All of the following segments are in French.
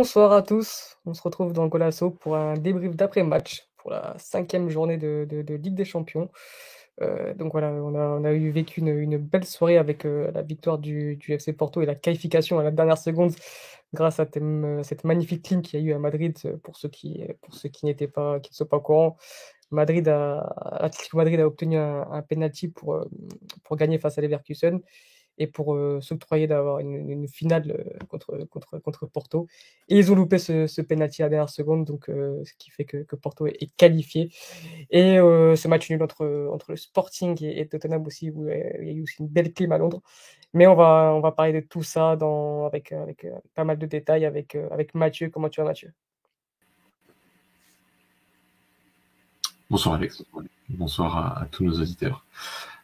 Bonsoir à tous. On se retrouve dans Golasso pour un débrief d'après-match pour la cinquième journée de, Ligue des Champions. Euh, donc voilà, on a, eu vécu une, belle soirée avec euh, la victoire du, FC Porto et la qualification à la dernière seconde grâce à cette magnifique ligne qu'il y a eu à Madrid pour ceux qui, n'étaient pas, qui ne sont pas au courant. Madrid a, Madrid a obtenu un, un penalty pour, euh, pour gagner face à Leverkusen et pour euh, s'octroyer d'avoir une, finale euh, contre, contre, contre Porto. Ils ont loupé ce, ce penalty à la dernière seconde, donc, euh, ce qui fait que, Porto est, qualifié. Et ce match nul entre, entre le Sporting et, Tottenham aussi, où il y a eu aussi une belle clim à Londres. Mais on va, on va parler de tout ça dans, avec, avec, pas mal de détails avec, avec Mathieu. Comment tu vas, Mathieu? Bonsoir Alex, bonsoir à, tous nos auditeurs.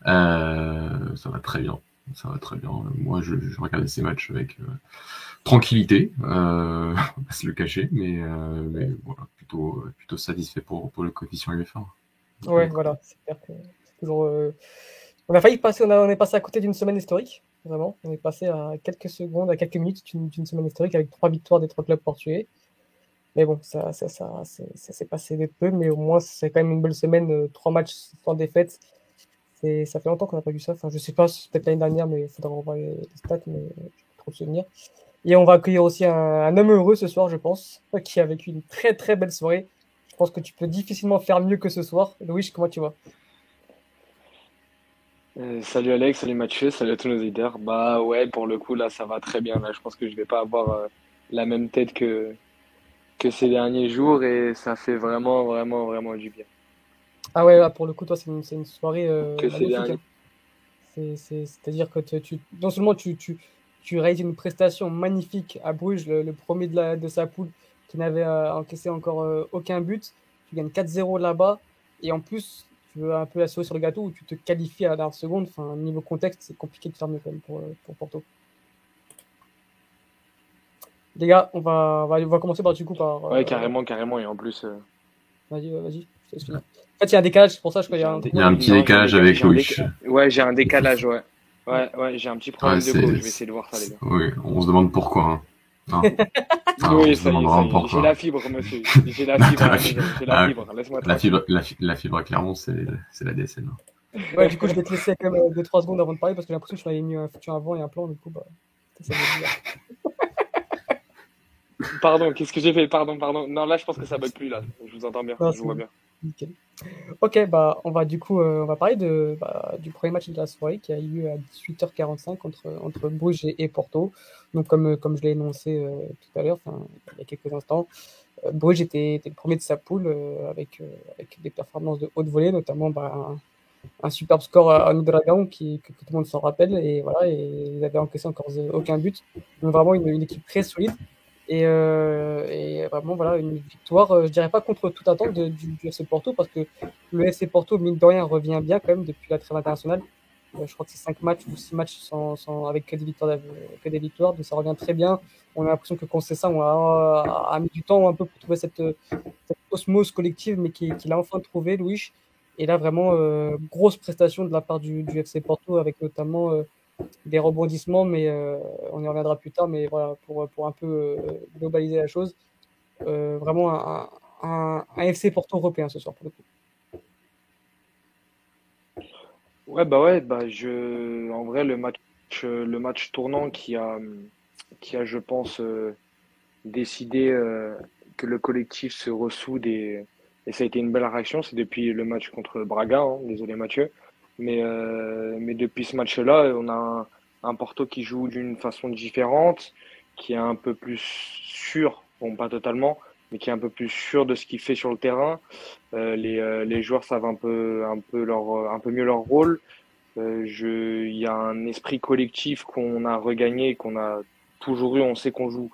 Ça va très bien ça va très bien. Moi, je, je regardais ces matchs avec euh, tranquillité, euh, on va se le cacher, mais, euh, mais voilà, plutôt, plutôt satisfait pour, pour le coefficient UEFA. Ouais, voilà, c'est toujours. On a failli passer, on, a, on est passé à côté d'une semaine historique, vraiment. On est passé à quelques secondes, à quelques minutes d'une semaine historique avec trois victoires des trois clubs portugais. Mais bon, ça, ça, ça, ça s'est passé de peu, mais au moins, c'est quand même une belle semaine. Trois matchs sans défaite ça fait longtemps qu'on n'a pas vu ça. Enfin, je sais pas, peut-être l'année dernière, mais il faudra revoir les, stats, mais je peux trop de souvenirs. Et on va accueillir aussi un, homme heureux ce soir, je pense, qui a vécu une très très belle soirée. Je pense que tu peux difficilement faire mieux que ce soir. Louis, comment tu vas? Euh, Salut Alex, salut Mathieu, salut à tous nos auditeurs. Bah ouais, pour le coup, là, ça va très bien. Là, je pense que je vais pas avoir euh, la même tête que, que ces derniers jours et ça fait vraiment, vraiment, vraiment du bien. Ah ouais, pour le coup, toi, c'est une, une, soirée euh, hein. C'est-à-dire que tu, non seulement tu, tu, tu, réalises une prestation magnifique à Bruges, le, premier de, la, de sa poule, qui n'avait euh, encaissé encore euh, aucun but. Tu gagnes 4-0 là-bas. Et en plus, tu veux un peu la sur le gâteau où tu te qualifies à la dernière seconde. Enfin, niveau contexte, c'est compliqué de faire mieux quand même pour, pour Porto. Les gars, on va, on va, on va commencer par du coup par. Ouais, carrément, carrément. Et en plus. Vas-y, vas-y. En fait, il y a un décalage, c'est pour ça que je crois qu'il y a un, il y a un petit décalage avec Louis. Ouais, j'ai un décalage, ouais. Ouais, ouais, j'ai un petit problème de je vais essayer de voir ça, les gars. Oui, on se demande pourquoi. Hein. Non. non, oui, ça y est, j'ai la fibre, monsieur. J'ai la fibre, j'ai la fibre, laisse-moi la fibre, la, la fibre, clairement, c'est la DSL. Hein. Ouais, du coup, je vais te laisser quand même 2-3 secondes avant de parler parce que j'ai l'impression que je m'avais mis un futur avant et un plan, du coup, bah, ça Pardon, qu'est-ce que j'ai fait? Pardon, pardon. Non, là, je pense que ça bug plus, là. Je vous entends bien, je vous vois bien. Ok, bah, on va du coup euh, on va parler de, bah, du premier match de la soirée qui a eu lieu à 18h45 entre, entre Bruges et, Porto. Donc, comme, comme je l'ai énoncé euh, tout à l'heure, il y a quelques instants, euh, Bruges était, était, le premier de sa poule avec, avec des performances de haute volée, notamment bah, un, superbe score à, nous Dragon que, tout le monde s'en rappelle. Et voilà, et ils avaient encaissé encore aucun but. Donc, vraiment une, une équipe très solide. Et, euh, et, vraiment, voilà, une victoire, euh, je dirais pas contre toute attente du, FC Porto, parce que le FC Porto, mine de rien, revient bien quand même depuis la trêve internationale. Euh, je crois que c'est 5 matchs ou 6 matchs sans, sans, avec que des, victoires, que des victoires, donc ça revient très bien. On a l'impression que ça on a, a, mis du temps un peu pour trouver cette, cette osmose collective, mais qu'il qui a enfin trouvé, Louis. Et là, vraiment, euh, grosse prestation de la part du, du FC Porto, avec notamment des rebondissements, mais euh, on y reviendra plus tard. Mais voilà, pour, pour un peu euh, globaliser la chose, euh, vraiment un, un, un, FC Porto européen ce soir pour le coup. Ouais, bah ouais, bah je, en vrai, le match, le match tournant qui a, qui a je pense, décidé que le collectif se ressoude et, ça a été une belle réaction, c'est depuis le match contre Braga, hein, désolé Mathieu, mais, euh, mais depuis ce match-là, on a un, un, Porto qui joue d'une façon différente, qui est un peu plus sûr, bon pas totalement, mais qui est un peu plus sûr de ce qu'il fait sur le terrain. Euh, les, euh, les joueurs savent un peu, un peu, leur, un peu mieux leur rôle. Euh, il y a un esprit collectif qu'on a regagné, qu'on a toujours eu. On sait qu'on joue.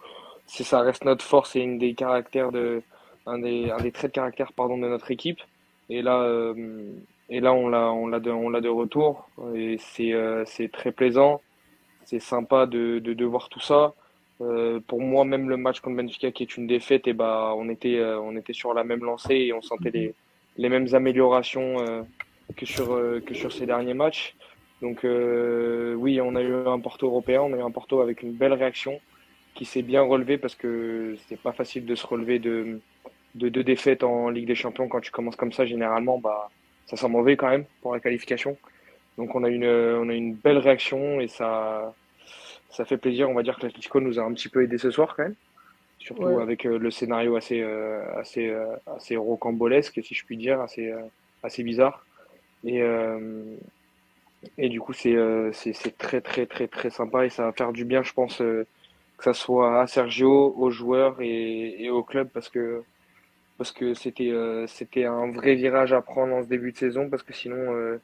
C'est ça reste notre force et une des caractères de, un des, un des traits de caractère pardon de notre équipe. Et là, euh, et là, on l'a, on l'a de, retour. Et c'est, euh, c'est très plaisant. C'est sympa de, voir tout ça. Euh, pour moi, même le match contre Benfica, qui est une défaite, et bah, on était, euh, on était sur la même lancée et on sentait les, mêmes améliorations que sur, que sur ces derniers matchs. Donc oui, on a eu un Porto européen, on a eu un Porto avec une belle réaction. qui s'est bien relevé parce que c'est pas facile de se relever de, de deux défaites en Ligue des Champions quand tu commences comme ça. Généralement, bah, ça sent mauvais quand même pour la qualification. Donc on a une, on a une belle réaction et ça, ça fait plaisir. On va dire que l'Atlético nous a un petit peu aidé ce soir quand même. Surtout avec euh, le scénario assez, euh, assez, euh, assez rocambolesque, si je puis dire, assez, assez bizarre. Et, et du coup, c'est c'est très, très, très, très sympa et ça va faire du bien, je pense, que ça soit à Sergio, aux joueurs et, et au club parce que parce que c'était c'était un vrai virage à prendre en ce début de saison parce que sinon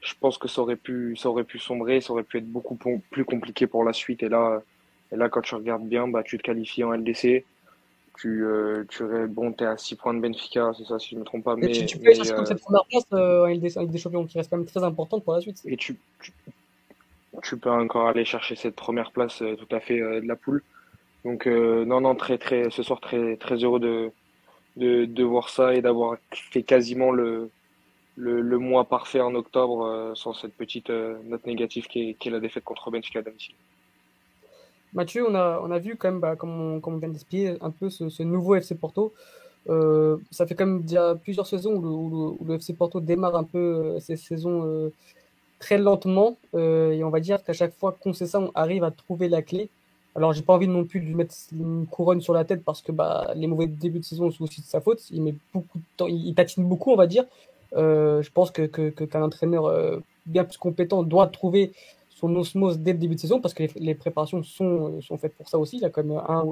je pense que ça aurait pu ça aurait pu sombrer ça aurait pu être beaucoup plus compliqué pour la suite. Et là et là quand tu regardes bien bah tu te qualifies en LDC tu euh, tu bon t'es à 6 points de Benfica c'est ça si je me trompe pas mais, tu, tu peux chercher comme cette première place euh, en LDC avec des champions qui reste quand même très importante pour la suite. Et tu, tu, peux encore aller chercher cette première place euh, tout à fait de la poule. Donc non non très très ce soir très très heureux de de, voir ça et d'avoir fait quasiment le le, mois parfait en octobre euh, sans cette petite euh, note négative qui est, la défaite contre Benfica à domicile. Mathieu, on a, on a vu quand même, bah, comme, on, comme, on, vient d'expliquer, un peu ce, nouveau FC Porto. Euh, ça fait quand même déjà plusieurs saisons où le, FC Porto démarre un peu ces saisons très lentement. et on va dire qu'à chaque fois qu'on sait ça, on arrive à trouver la clé. Alors, j'ai pas envie non plus de lui mettre une couronne sur la tête parce que bah, les mauvais débuts de saison sont aussi de sa faute. Il met beaucoup de temps, il, patine beaucoup, on va dire. Euh, je pense qu'un entraîneur euh, bien plus compétent doit trouver son osmose dès le début de saison parce que les, préparations sont, sont faites pour ça aussi. Il a quand même un,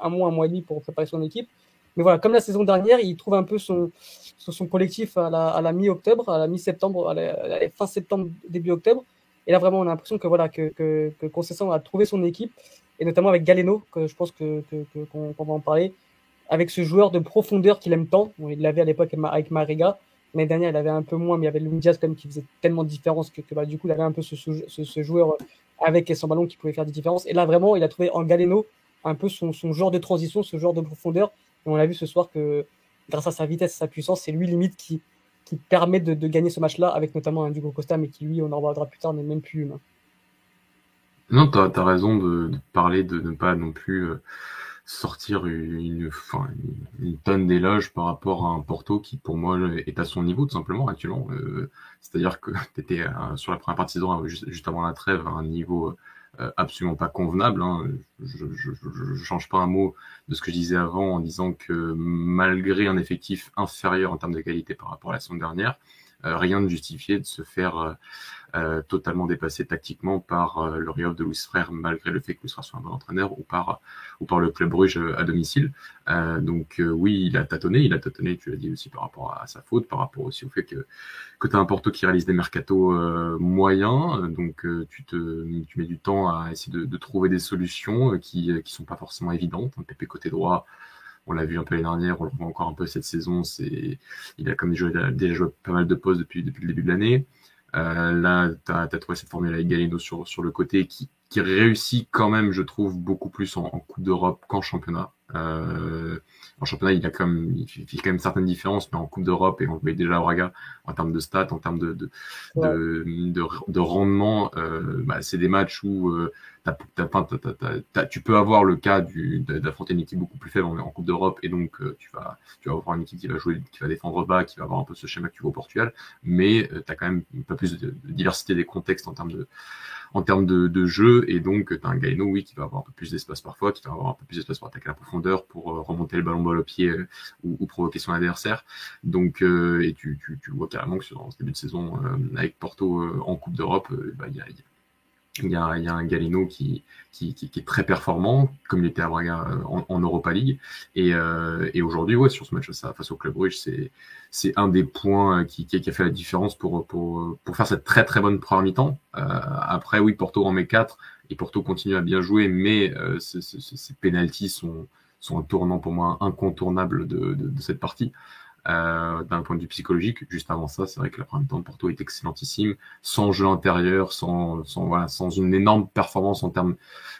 un mois, un mois et demi pour préparer son équipe. Mais voilà, comme la saison dernière, il trouve un peu son, son collectif à la, mi-octobre, à la mi-septembre, à, la, fin septembre, début octobre. Et là, vraiment, on a l'impression que voilà que, que, que a trouvé son équipe, et notamment avec Galeno, que je pense que qu'on va en parler, avec ce joueur de profondeur qu'il aime tant. Il l'avait à l'époque avec Mariga, L'année dernière, il avait un peu moins, mais il y avait Luis Diaz quand même qui faisait tellement de différence que, bah, du coup, il avait un peu ce, ce, joueur avec et sans ballon qui pouvait faire des différences. Et là, vraiment, il a trouvé en Galeno un peu son, son genre de transition, ce genre de profondeur. Et on a vu ce soir que grâce à sa vitesse sa puissance, c'est lui limite qui, qui permet de, de gagner ce match-là, avec notamment un Dugo Costa, mais qui lui, on en reviendra plus tard, n'est même plus humain. Non, tu as, raison de, parler de ne pas non plus euh, sortir une, une, tonne d'éloges par rapport à un Porto qui, pour moi, est à son niveau, tout simplement, actuellement. Euh, c'est-à-dire que tu étais euh, sur la première partie de euh, juste, avant la trêve, à un niveau absolument pas convenable. Hein. Je, je, change pas un mot de ce que je disais avant en disant que malgré un effectif inférieur en termes de qualité par rapport à la saison dernière, rien ne justifiait de se faire euh, totalement dépassé tactiquement par euh, le Rio de Louis Frère, malgré le fait que Louis Frère soit un bon entraîneur, ou par, ou par le club Bruges à domicile. Euh, donc oui, il a tâtonné, il a tâtonné, tu l'as dit aussi par rapport à, sa faute, par rapport aussi au fait que, que tu as un Porto qui réalise des mercatos moyens, donc tu, te, tu mets du temps à essayer de, de trouver des solutions qui qui sont pas forcément évidentes. Pépé côté droit, on l'a vu un peu l'année dernière, on le voit encore un peu cette saison. C'est, il a comme déjà, déjà joué pas mal de postes depuis, depuis le début de l'année. Euh, là, tu as, trouvé cette formule avec Galeno sur, sur le côté qui, qui réussit quand même, je trouve, beaucoup plus en, en Coupe d'Europe qu'en championnat. Euh, en championnat, il a quand même, il fait quand même certaines différences, mais en Coupe d'Europe, et on le voyait déjà à Braga, en termes de stats, en termes de, de, de, de, rendement, euh, bah, c'est des matchs où euh, tu peux avoir le cas d'affronter une équipe beaucoup plus faible en, Coupe d'Europe, et donc euh, tu, vas, tu vas avoir une équipe qui va jouer, qui va défendre bas, qui va avoir un peu ce schéma que tu vois au Portugal, mais euh, tu as quand même un peu plus de, diversité des contextes en termes de en termes de, de jeu, et donc tu as un Gaino, oui, qui va avoir un peu plus d'espace parfois, qui va avoir un peu plus d'espace pour attaquer la profondeur, pour euh, remonter le ballon balle au pied euh, ou, ou, provoquer son adversaire. Donc, euh, et tu, tu, tu, vois carrément que sur ce début de saison, avec Porto en Coupe d'Europe, bah, il y a, il y a, il y a un Galeno qui, qui, qui, qui, est très performant, comme il était à Braga en, en Europa League. Et, euh, et aujourd'hui, ouais, sur ce match face au Club Brugge, c'est, c'est un des points qui, qui, a fait la différence pour, pour, pour faire cette très très bonne première mi-temps. Euh, après, oui, Porto en met 4 et Porto continue à bien jouer, mais euh, ces, pénalties sont, sont un tournant pour moi incontournable de, de, de cette partie. Euh, d'un point de vue psychologique. Juste avant ça, c'est vrai que la première temps de Porto est excellentissime, sans jeu intérieur, sans, sans, voilà, sans une énorme performance en termes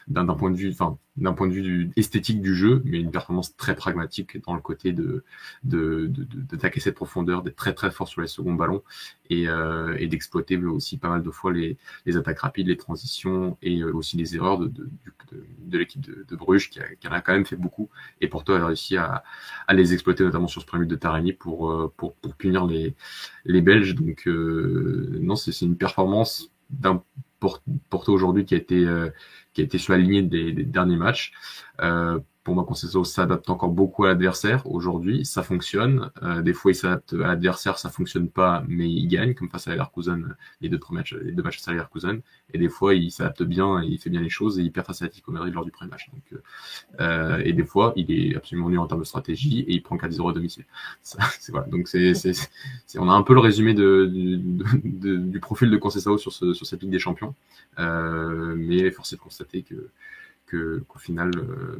d'un point de vue, enfin, d'un point de vue esthétique du jeu, mais une performance très pragmatique dans le côté de d'attaquer cette profondeur, d'être très très fort sur les seconds ballons et, euh, et d'exploiter aussi pas mal de fois les, les, attaques rapides, les transitions et euh, aussi les erreurs de, de, l'équipe de, Bruges qui, a, qui en a quand même fait beaucoup et Porto a réussi à, à les exploiter notamment sur ce premier but de Tarani pour, euh, pour, pour punir les, les Belges. Donc non, c'est une performance d'un Porto aujourd'hui qui a été euh, qui a été sur la des, des derniers matchs. Euh, pour moi, Conceição s'adapte encore beaucoup à l'adversaire. Aujourd'hui, ça fonctionne. Euh, des fois, il s'adapte à l'adversaire, ça fonctionne pas, mais il gagne, comme face à Leverkusen, les deux matchs, les deux matchs face à Leverkusen. Et des fois, il s'adapte bien, il fait bien les choses, et il perd face à Atletico Madrid lors du premier match. Donc, euh, et des fois, il est absolument nul en termes de stratégie, et il prend 4-0 à domicile. c'est voilà. Donc, c'est, c'est, on a un peu le résumé de, de, du profil de Conceição sur, ce, sur cette Ligue des Champions. Euh, mais force est de constater que qu'au final, euh,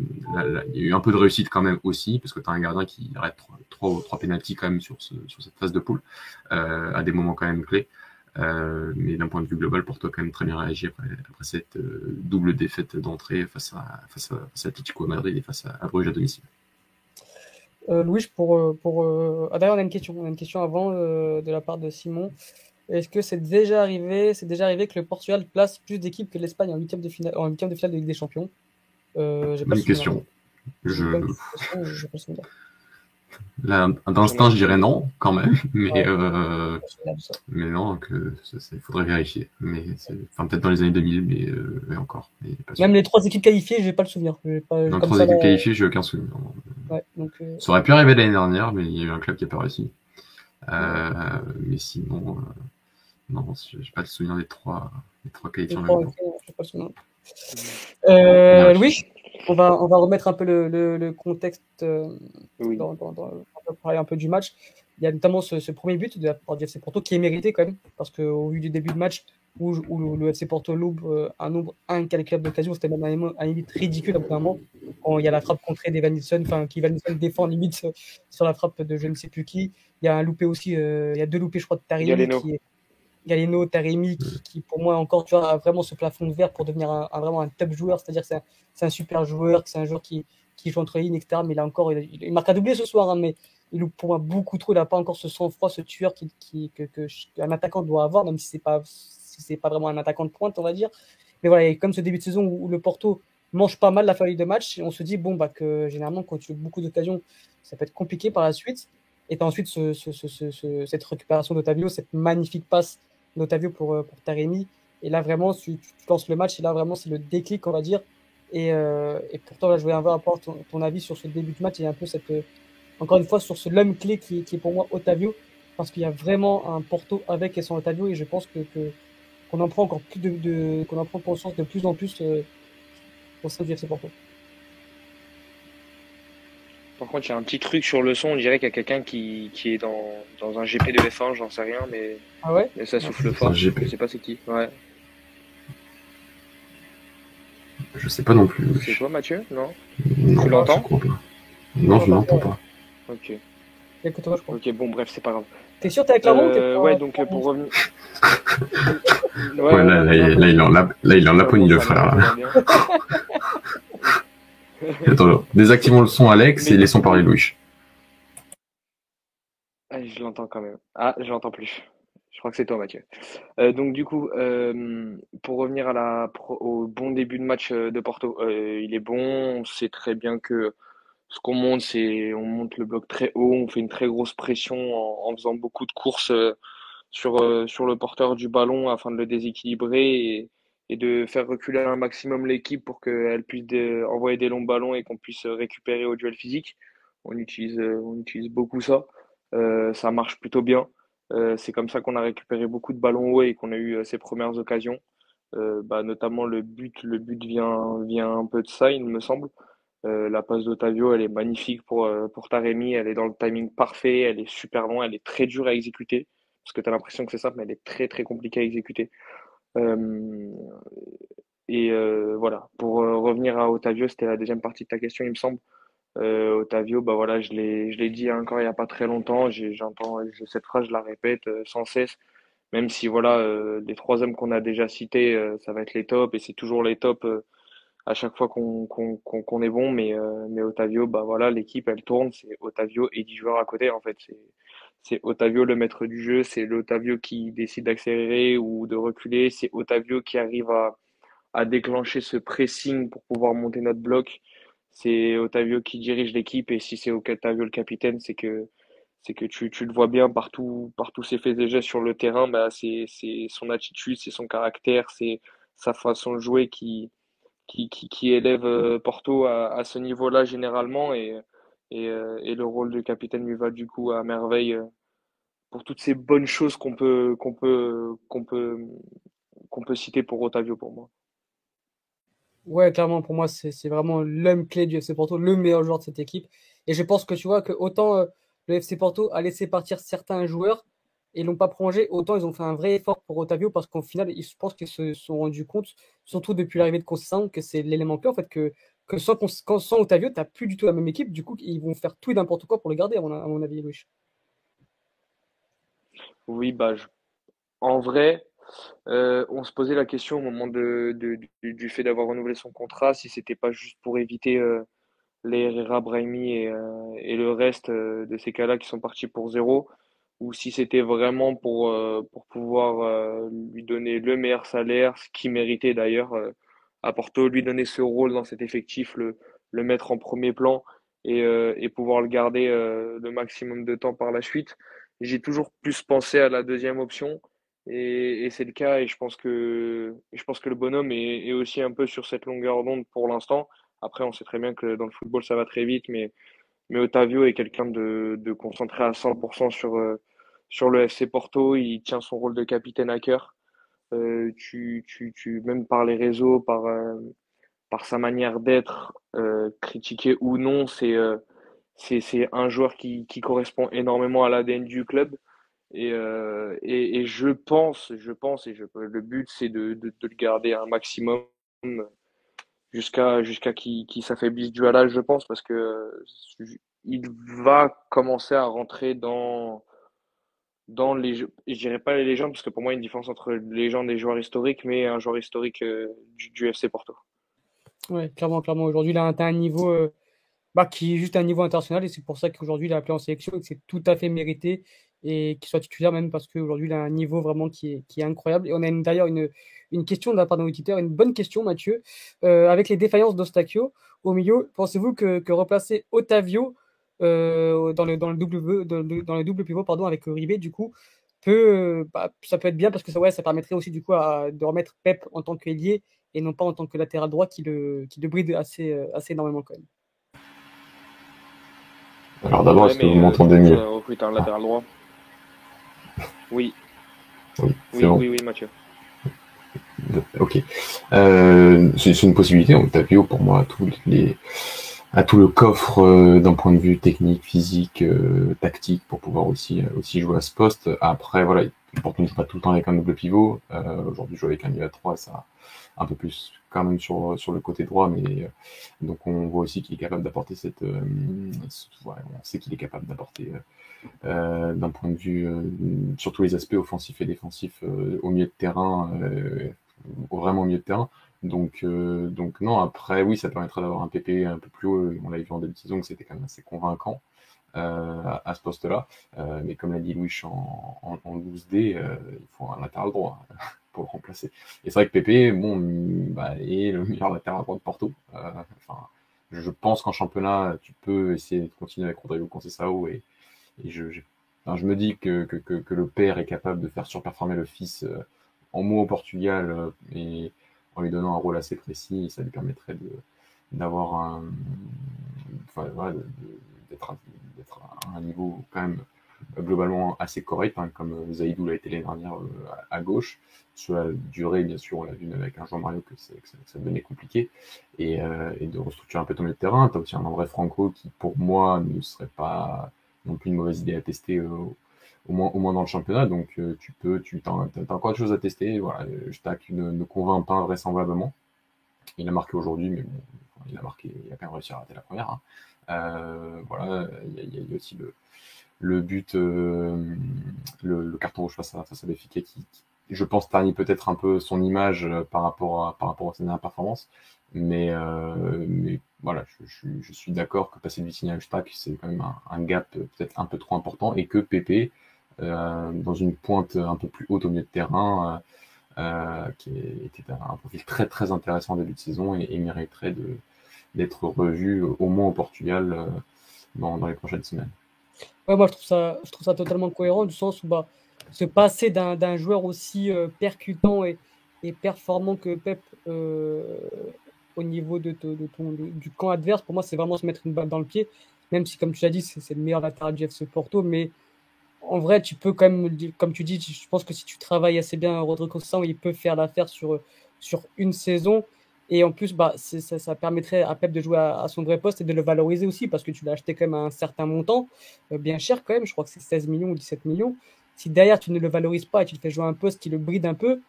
il y a eu un peu de réussite quand même aussi, parce que tu as un gardien qui arrête trois, ou trois pénalties quand même sur, ce, sur cette phase de poule, euh, à des moments quand même clés. Euh, mais d'un point de vue global, Porto a quand même très bien réagi après, cette double défaite d'entrée face à, face, à, face Madrid et face à, Bruges à domicile. Louis, pour, pour ah, d'ailleurs on a une question, on a une question avant de la part de Simon. Est-ce que c'est déjà arrivé, c'est déjà arrivé que le Portugal place plus d'équipes que l'Espagne en huitième de finale, en huitième de finale de Ligue des Champions? Euh, Bonne question. Je... Là, d'instinct, je dirais non, quand même, mais euh... mais non, que il faudrait vérifier. Mais enfin peut-être dans les années 2000, mais, euh, mais encore. Mais même les trois équipes qualifiées, j'ai pas le souvenir. Pas, dans trois équipes qualifiées, j'ai aucun souvenir. Ouais, donc, euh... Ça aurait pu arriver l'année dernière, mais il y a eu un club qui a pas réussi. Mais sinon, non, je n'ai pas le souvenir des trois, des trois qualifiés Euh, Louis, on va, on va remettre un peu le, le, le contexte euh, oui. dans, dans, dans, on va parler un peu du match. Il y a notamment ce, ce premier but de la part du FC Porto qui est mérité quand même, parce qu'au vu du début de match où, où le, le, FC Porto loupe euh, un nombre incalculable d'occasions, c'était même un, un limite ridicule à un moment. Quand il y a la frappe contrée d'Evan Nilsson, enfin, qui Nilsson défend limite sur la frappe de je ne sais plus qui. Il y a un loupé aussi, euh, il y a deux loupés, je crois, de Tarimi qui est Galeno, Taremi, qui, qui, pour moi encore tu vois, a vraiment ce plafond de verre pour devenir un, un vraiment un top joueur, c'est-à-dire que c'est un, un, super joueur, c'est un joueur qui, qui joue entre lignes, etc. Mais là encore, il, il, marque à doubler ce soir, hein, mais il loupe pour moi beaucoup trop, il n'a pas encore ce sang-froid, ce tueur qui, qui, que, attaquant doit avoir, même si c'est pas si pas vraiment un attaquant de pointe, on va dire. Mais voilà, et comme ce début de saison où, où le Porto mange pas mal la feuille de match, on se dit bon bah que généralement quand tu as beaucoup d'occasions, ça peut être compliqué par la suite. Et ensuite ce, ce, ce, cette récupération d'Otavio, cette magnifique passe d'Otavio pour, euh, pour Taremi. Et là, vraiment, tu, lances le match et là, vraiment, c'est le déclic, on va dire. Et, euh, pourtant, là, je voulais avoir ton, ton, avis sur ce début de match et un peu cette, euh, encore une fois, sur ce l'homme clé qui, est pour moi Otavio, parce qu'il y a vraiment un Porto avec et sans Otavio et je pense que, que qu'on en prend encore plus de, de qu'on en prend conscience de plus en plus euh, au sein du FC Porto. Par contre, il y a un petit truc sur le son, on dirait qu'il y a quelqu'un qui, qui est dans, dans un GP de F1, j'en sais rien, mais, ah ouais? mais ça souffle fort. Je sais pas c'est qui. Ouais. Je sais pas non plus. C'est toi, Mathieu? Non, non Tu l'entends? Non, je l'entends pas. Ok. Écoute-moi, je crois. Ok, bon, bref, c'est pas grave. T'es sûr, t'es avec la roue euh, Ouais, donc pour revenir. ouais, ouais, là, là, là, là, il est en, là, il est en Laponie, le frère. Là. Attends, désactivons le son Alex et laissons parler Louis. Ah, je l'entends quand même. Ah, je l'entends plus. Je crois que c'est toi, Mathieu. Euh, donc du coup, euh, pour revenir à la, au bon début de match euh, de Porto, euh, il est bon. On sait très bien que ce qu'on monte, c'est on monte le bloc très haut, on fait une très grosse pression en, en faisant beaucoup de courses sur sur le porteur du ballon afin de le déséquilibrer et, et de faire reculer un maximum l'équipe pour qu'elle puisse envoyer des longs ballons et qu'on puisse récupérer au duel physique. On utilise, on utilise beaucoup ça. Euh, ça marche plutôt bien. Euh, c'est comme ça qu'on a récupéré beaucoup de ballons hauts et qu'on a eu ces premières occasions. Euh, bah, notamment le but, le but vient, vient un peu de ça, il me semble. Euh, la passe d'Otavio, elle est magnifique pour, pour Taremi, elle est dans le timing parfait, elle est super loin, elle est très dure à exécuter, parce que tu as l'impression que c'est simple, mais elle est très très compliquée à exécuter. Euh, et euh, voilà, pour euh, revenir à Otavio, c'était la deuxième partie de ta question, il me semble. Otavio, bah voilà, je l'ai, dit encore il n'y a pas très longtemps. j'entends cette phrase, je la répète sans cesse. Même si voilà, les trois hommes qu'on a déjà cités, ça va être les tops et c'est toujours les tops à chaque fois qu'on est bon. Mais, mais Otavio, bah voilà, l'équipe, elle tourne. C'est Otavio et 10 joueurs à côté, en fait. C'est Otavio le maître du jeu. C'est l'Otavio qui décide d'accélérer ou de reculer. C'est Otavio qui arrive à, à déclencher ce pressing pour pouvoir monter notre bloc. C'est Otavio qui dirige l'équipe. Et si c'est Otavio le capitaine, c'est que c'est que tu, tu, le vois bien partout, partout ses faits et gestes sur le terrain, bah, c'est son attitude, c'est son caractère, c'est sa façon de jouer qui, qui, qui, qui élève euh, Porto à, à ce niveau-là généralement et, et, euh, et, le rôle de capitaine lui va du coup à merveille euh, pour toutes ces bonnes choses qu'on peut qu'on peut qu'on peut qu'on peut citer pour Otavio pour moi. Ouais, clairement pour moi c'est vraiment l'homme clé du FC Porto, le meilleur joueur de cette équipe et je pense que tu vois que autant le FC Porto a laissé partir certains joueurs et l'ont pas prolongé, autant ils ont fait un vrai effort pour Otavio parce qu'au final, je pense qu'ils se sont rendus compte, surtout depuis l'arrivée de Conceição, que c'est l'élément clé en fait, que, que sans, sans Otavio, tu n'as plus du tout la même équipe. Du coup, ils vont faire tout et n'importe quoi pour le garder, à mon, avis, Louis. Oui, bah, en vrai, euh, on se posait la question au moment de, du, fait d'avoir renouvelé son contrat, si c'était pas juste pour éviter euh, les Herrera, Brahimi et, euh, et, le reste de ces cas-là qui sont partis pour zéro ou si c'était vraiment pour, pour pouvoir lui donner le meilleur salaire, ce qu'il méritait d'ailleurs à Porto, lui donner ce rôle dans cet effectif, le, le mettre en premier plan et, et pouvoir le garder le maximum de temps par la suite. J'ai toujours plus pensé à la deuxième option et, et c'est le cas et je pense que, je pense que le bonhomme est, est aussi un peu sur cette longueur d'onde pour l'instant. Après, on sait très bien que dans le football, ça va très vite, mais mais Otavio est quelqu'un de, de, concentré à 100% sur, euh, sur le FC Porto. Il tient son rôle de capitaine à cœur. Euh, tu, tu, tu, même par les réseaux, par, euh, par sa manière d'être, euh, critiqué ou non, c'est euh, c'est un joueur qui, qui correspond énormément à l'ADN du club. Et, et, et, je pense, je pense, et je, le but c'est de, de, de, le garder un maximum jusqu'à jusqu'à qui qui s'affaiblisse du halage, je pense, parce que euh, il va commencer à rentrer dans dans les je dirais pas les légendes parce que pour moi il y a une différence entre légende et joueur historique mais un joueur historique euh, du, FC Porto. Ouais, clairement clairement aujourd'hui il a atteint un niveau euh, bah, qui est juste un niveau international et c'est pour ça qu'aujourd'hui il a appelé en sélection et que c'est tout à fait mérité et qu'il soit titulaire même parce qu'aujourd'hui il a un niveau vraiment qui est, qui est incroyable. Et on a d'ailleurs une, une question de la part d'un auditeur, une bonne question Mathieu. Euh, avec les défaillances d'Ostachio au milieu, pensez-vous que, que, replacer Otavio euh, dans, le, dans, le double, dans, le, dans le double pivot pardon, avec Ribé du coup peut, bah, ça peut être bien parce que ça, ouais, ça permettrait aussi du coup à, de remettre Pep en tant qu'ailier et non pas en tant que latéral droit qui le, qui le bride assez, euh, assez énormément quand même. Alors d'abord, est-ce que vous m'entendez mieux Oh putain, latéral droit. Oui. Oui, oui, oui, oui, Mathieu. Ok. Euh, c'est une possibilité. Octavio, pour moi, tous les, à tout le coffre euh, d'un point de vue technique, physique, euh, tactique, pour pouvoir aussi, euh, aussi jouer à ce poste. Après, voilà, il ne pas tout le temps avec un double pivot. Euh, Aujourd'hui, jouer avec un niveau à 3, ça un peu plus quand même sur, sur le côté droit, mais donc on voit aussi qu'il est capable d'apporter cette, on sait qu'il est capable d'apporter euh, d'un point de vue euh, sur tous les aspects offensifs et défensifs euh, au milieu de terrain, vraiment au milieu de terrain. Donc, donc non, après, oui, ça permettrait d'avoir un PP un peu plus haut. On l'a vu en début de saison que c'était quand même assez convaincant. Euh, à, ce poste-là. Euh, mais comme l'a dit Louis en, en, en 12D, euh, il faut un latéral droit pour le remplacer. Et c'est vrai que Pépé, bon, bah, est le meilleur latéral droit de Porto. Enfin, je pense qu'en championnat, tu peux essayer de continuer avec Rodrigo Conceição et, et je, je, je, me dis que, que, que, le père est capable de faire surperformer le fils euh, en mots au Portugal euh, et en lui donnant un rôle assez précis, ça lui permettrait d'avoir un, enfin, d'être à un niveau quand même globalement assez correct, hein, comme Zaidou l'a été l'année dernière euh, à, gauche. Sur la durée, bien sûr, on l'a vu avec un Jean-Mario que, que, ça devenait compliqué. Et, euh, et, de restructurer un peu ton milieu de terrain. Tu as aussi un André Franco qui, pour moi, ne serait pas non plus une mauvaise idée à tester euh, au, moins, dans le championnat. Donc euh, tu peux, tu as, encore des choses à tester. Voilà, Stack ne, ne convainc pas vraisemblablement. Il a marqué aujourd'hui, mais bon, il a marqué, il a quand même réussi à rater la première. Hein. Euh, voilà, il y, a, y, a aussi le, le but, euh, le, le, carton rouge face à, face à Béfiquet qui, je pense, ternit peut-être un peu son image par rapport à, par rapport à ses dernières performances. Mais, voilà, je, suis d'accord que passer de Vitinha à Stack, c'est quand même un, gap peut-être un peu trop important et que Pépé, dans une pointe un peu plus haute au milieu de terrain, qui était un profil très très intéressant en début de saison et, mériterait d'être revu au moins au Portugal dans, les prochaines semaines. Ouais, moi je trouve ça, totalement cohérent du sens où bah, se passer d'un joueur aussi euh, percutant et, performant que Pep euh, au niveau du camp adverse, pour moi c'est vraiment se mettre une balle dans le pied, même si comme tu l'as dit c'est le meilleur latéral du FC Porto, mais en vrai tu peux quand même, comme tu dis, je pense que si tu travailles assez bien Rodrigo Sang, il peut faire l'affaire sur, sur une saison. Et en plus, bah, ça, permettrait à Pep de jouer à, son vrai poste et de le valoriser aussi parce que tu l'as acheté quand même à un certain montant, euh, bien cher quand même, je crois que c'est 16 millions ou 17 millions. Si derrière tu ne le valorises pas et tu le fais jouer à un poste qui le bride un peu,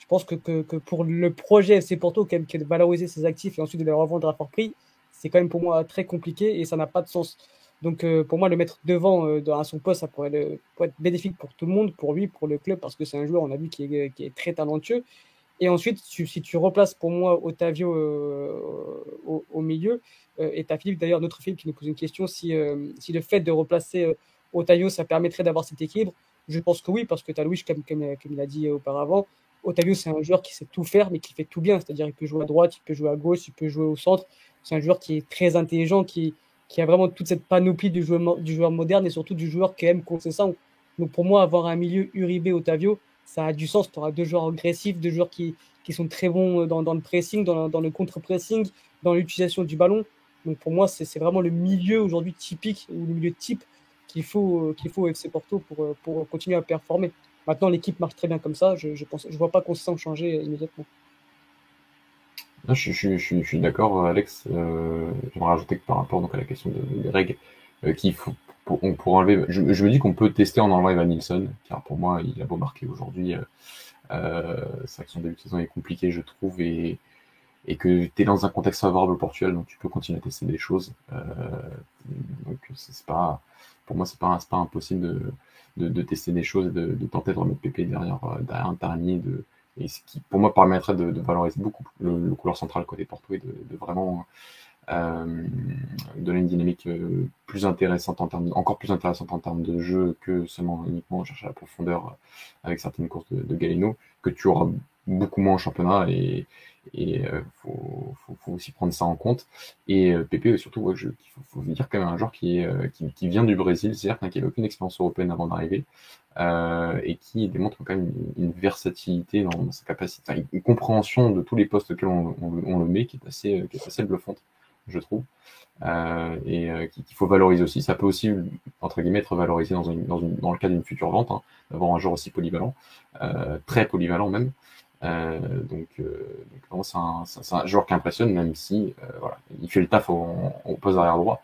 je pense que, que, que pour le projet FC Porto, quand même, de valoriser ses actifs et ensuite de les revendre à fort prix, c'est quand même pour moi très compliqué et ça n'a pas de sens. Donc euh, pour moi, le mettre devant euh, à son poste, ça pourrait, le, être bénéfique pour tout le monde, pour lui, pour le club, parce que c'est un joueur, on a vu, qui est, est très talentueux. Et ensuite, si tu replaces pour moi Otavio euh, au, milieu, euh, et tu as Philippe, d'ailleurs, notre Philippe qui nous pose une question, si, euh, si le fait de replacer Otavio, ça permettrait d'avoir cet équilibre, je pense que oui, parce que tu as Louis, comme, comme, il l'a dit auparavant, Otavio, c'est un joueur qui sait tout faire, mais qui fait tout bien. C'est-à-dire qu'il peut jouer à droite, il peut jouer à gauche, il peut jouer au centre. C'est un joueur qui est très intelligent, qui, qui a vraiment toute cette panoplie du joueur, moderne et surtout du joueur qui aime concession. Donc pour moi, avoir un milieu Uribe Otavio, ça a du sens. Tu auras deux joueurs agressifs, deux joueurs qui, qui sont très bons euh, dans, le pressing, dans, le contre-pressing, dans l'utilisation du ballon. Donc pour moi, c'est vraiment le milieu aujourd'hui typique, ou le milieu type qu'il faut, euh, qu'il faut au FC Porto pour, euh, pour continuer à performer. Maintenant, l'équipe marche très bien comme ça. Je ne je je vois pas sent changer immédiatement. Je, je, je, suis d'accord, Alex. Euh, J'aimerais rajouter que par rapport donc, à la question des règles, euh, qu'il faut pour, on, enlever. Je, me dis qu'on peut tester en enlevant Evan Nilsson, car pour moi, il a beau marquer aujourd'hui. Euh, euh, c'est que son début de saison est compliqué, je trouve, et, et que tu es dans un contexte favorable au Portugal, donc tu peux continuer à tester des choses. Euh, donc c'est pas, pour moi, c'est pas, pas impossible de, de, de, tester des choses et de, de tenter de remettre Pépé derrière, derrière un dernier, de, et ce qui pour moi permettrait de, valoriser beaucoup le, le couleur central côté Porto et de, vraiment euh, donner une dynamique euh, plus intéressante en termes, encore plus intéressante en termes de jeu que seulement uniquement chercher la profondeur avec certaines courses de, de Galeno, que tu auras beaucoup moins en championnat et et euh, faut, faut, faut, aussi prendre ça en compte. Et euh, Pépé surtout, ouais, je, faut, faut dire quand même un joueur qui est qui, qui vient du Brésil, c'est-à-dire qui n'avait aucune expérience européenne avant d'arriver euh, et qui démontre quand même une, une versatilité dans, sa capacité, une compréhension de tous les postes que on, on, le met qui est assez qui est assez bluffante je trouve, euh, et euh, qu'il faut valoriser aussi. Ça peut aussi, entre guillemets, être valorisé dans, une, dans, dans le cas d'une future vente, hein, d'avoir un joueur aussi polyvalent, euh, très polyvalent même. Euh, donc, euh, donc c'est un, joueur qui impressionne, même si euh, voilà, il fait le taf au poste arrière droit.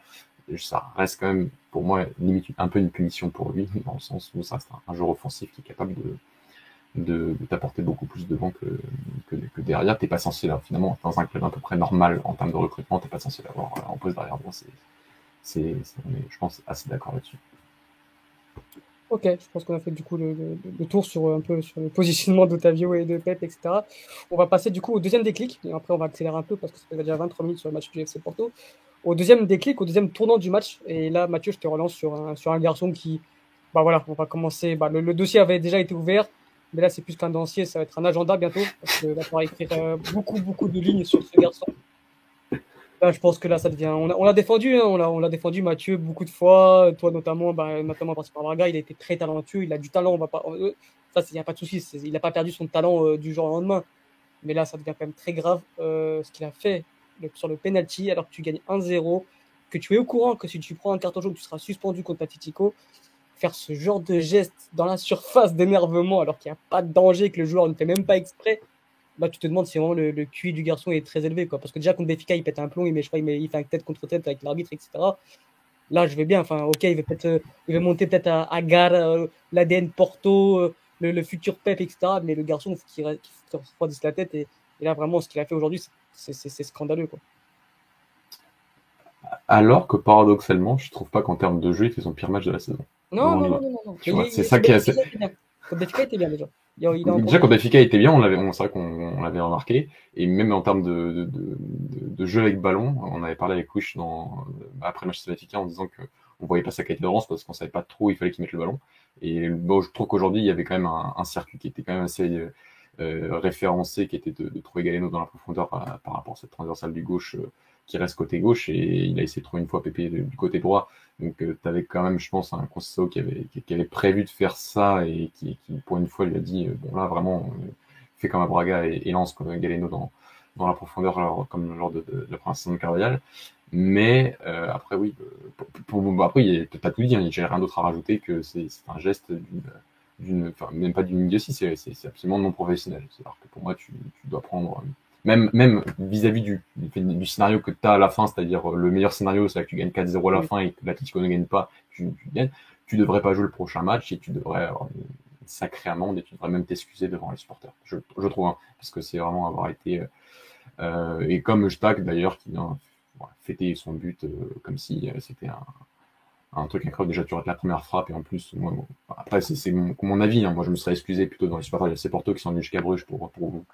Ça reste quand même, pour moi, limite un peu une punition pour lui, dans le sens où ça reste un, joueur offensif qui est capable de t'apporter beaucoup plus devant que, que, que derrière. T'es pas censé, là, finalement, dans un club à peu près normal en termes de recrutement, t'es pas censé l'avoir en poste derrière droit. C'est, je pense, assez d'accord là-dessus. Ok, je pense qu'on a fait du coup le, le, le, tour sur un peu sur le positionnement d'Otavio et de Pep, etc. On va passer du coup au deuxième déclic, et après on va accélérer un peu parce que ça fait déjà 23 minutes sur le match du FC Porto. Au deuxième déclic, au deuxième tournant du match, et là Mathieu, je te relance sur un, sur un garçon qui, bah voilà, on va commencer, bah, le, dossier avait déjà été ouvert, mais là, c'est plus qu'un dossier, ça va être un agenda bientôt. Parce que là, on va écrire euh, beaucoup, beaucoup de lignes sur ce garçon. Je pense que là, ça devient. On l'a défendu, hein, on l'a on défendu, Mathieu, beaucoup de fois. Toi, notamment, bah, notamment parce que Braga, il a été très talentueux, il a du talent, on va pas. Euh, ça, il n'y a pas de souci, il n'a pas perdu son talent euh, du jour au lendemain. Mais là, ça devient quand même très grave euh, ce qu'il a fait sur le penalty, alors que tu gagnes 1-0, que tu es au courant que si tu prends un carton jaune, tu seras suspendu contre Atletico faire ce genre de geste dans la surface d'énervement alors qu'il n'y a pas de danger, que le joueur ne fait même pas exprès, bah, tu te demandes si vraiment le, le QI du garçon est très élevé. Quoi. Parce que déjà, contre Béfica, il pète un plomb, il, met, je crois, il, met, il fait un tête contre tête avec l'arbitre, etc. Là, je vais bien. Enfin, ok, il va, peut-être, euh, il va monter peut-être à, à Gare, euh, l'ADN Porto, euh, le, le, futur Pep, etc. Mais le garçon, il faut qu'il refroidisse la tête. Et, et, là, vraiment, ce qu'il a fait aujourd'hui, c'est scandaleux. Quoi. Alors que paradoxalement, je trouve pas qu'en termes de jeu, il fait son pire match de la saison. Non, non, non, non, non. c'est ça qui est assez. Était bien déjà. Il, il déjà, quand Benfica était bien, on l'avait, c'est vrai qu'on l'avait remarqué. Et même en termes de, de, de, de, jeu avec ballon, on avait parlé avec Wish dans, après le match de Benfica en disant que on voyait pas sa qualité de parce qu'on savait pas trop où il fallait qu'il mette le ballon. Et bon, je trouve qu'aujourd'hui, il y avait quand même un, un, circuit qui était quand même assez euh, référencé, qui était de, de trouver Galeno dans la profondeur par, par, rapport à cette transversale du gauche euh, qui reste côté gauche et il a essayé de trouver une fois Pépé du côté droit. Donc euh, tu avais quand même, je pense, un conseil qui avait, qui, avait prévu de faire ça et qui, qui, pour une fois, lui a dit, euh, bon là, vraiment, euh, fait comme à Braga et, lance comme Galeno dans, dans la profondeur, alors, comme lors de, de, de, la première saison de Carvajal. Mais euh, après, oui, pour, pour, pour après, t'as tout dit, hein, j'ai rien d'autre à rajouter que c'est un geste d'une, même pas d'une idiotie, c'est absolument non professionnel. C'est-à-dire que pour moi, tu, tu dois prendre même même vis-à-vis du, du, scénario que tu as à la fin, c'est-à-dire euh, le meilleur scénario, c'est que tu gagnes 4-0 à la fin et que l'Atletico ne gagne pas, tu, tu, gagnes, tu devrais pas jouer le prochain match et tu devrais avoir une sacrée amende et tu devrais même t'excuser devant les supporters, je, je trouve, hein, parce que c'est vraiment avoir été... Euh, euh et comme Stack d'ailleurs, qui vient fêter son but euh, comme si euh, c'était un, un truc incroyable. Déjà, tu rates la première frappe et en plus, moi, après, c'est mon, mon avis. Hein. Moi, je me serais excusé plutôt dans les supporters. Il y a ces Porto qui sont venus jusqu'à Bruges pour, pour,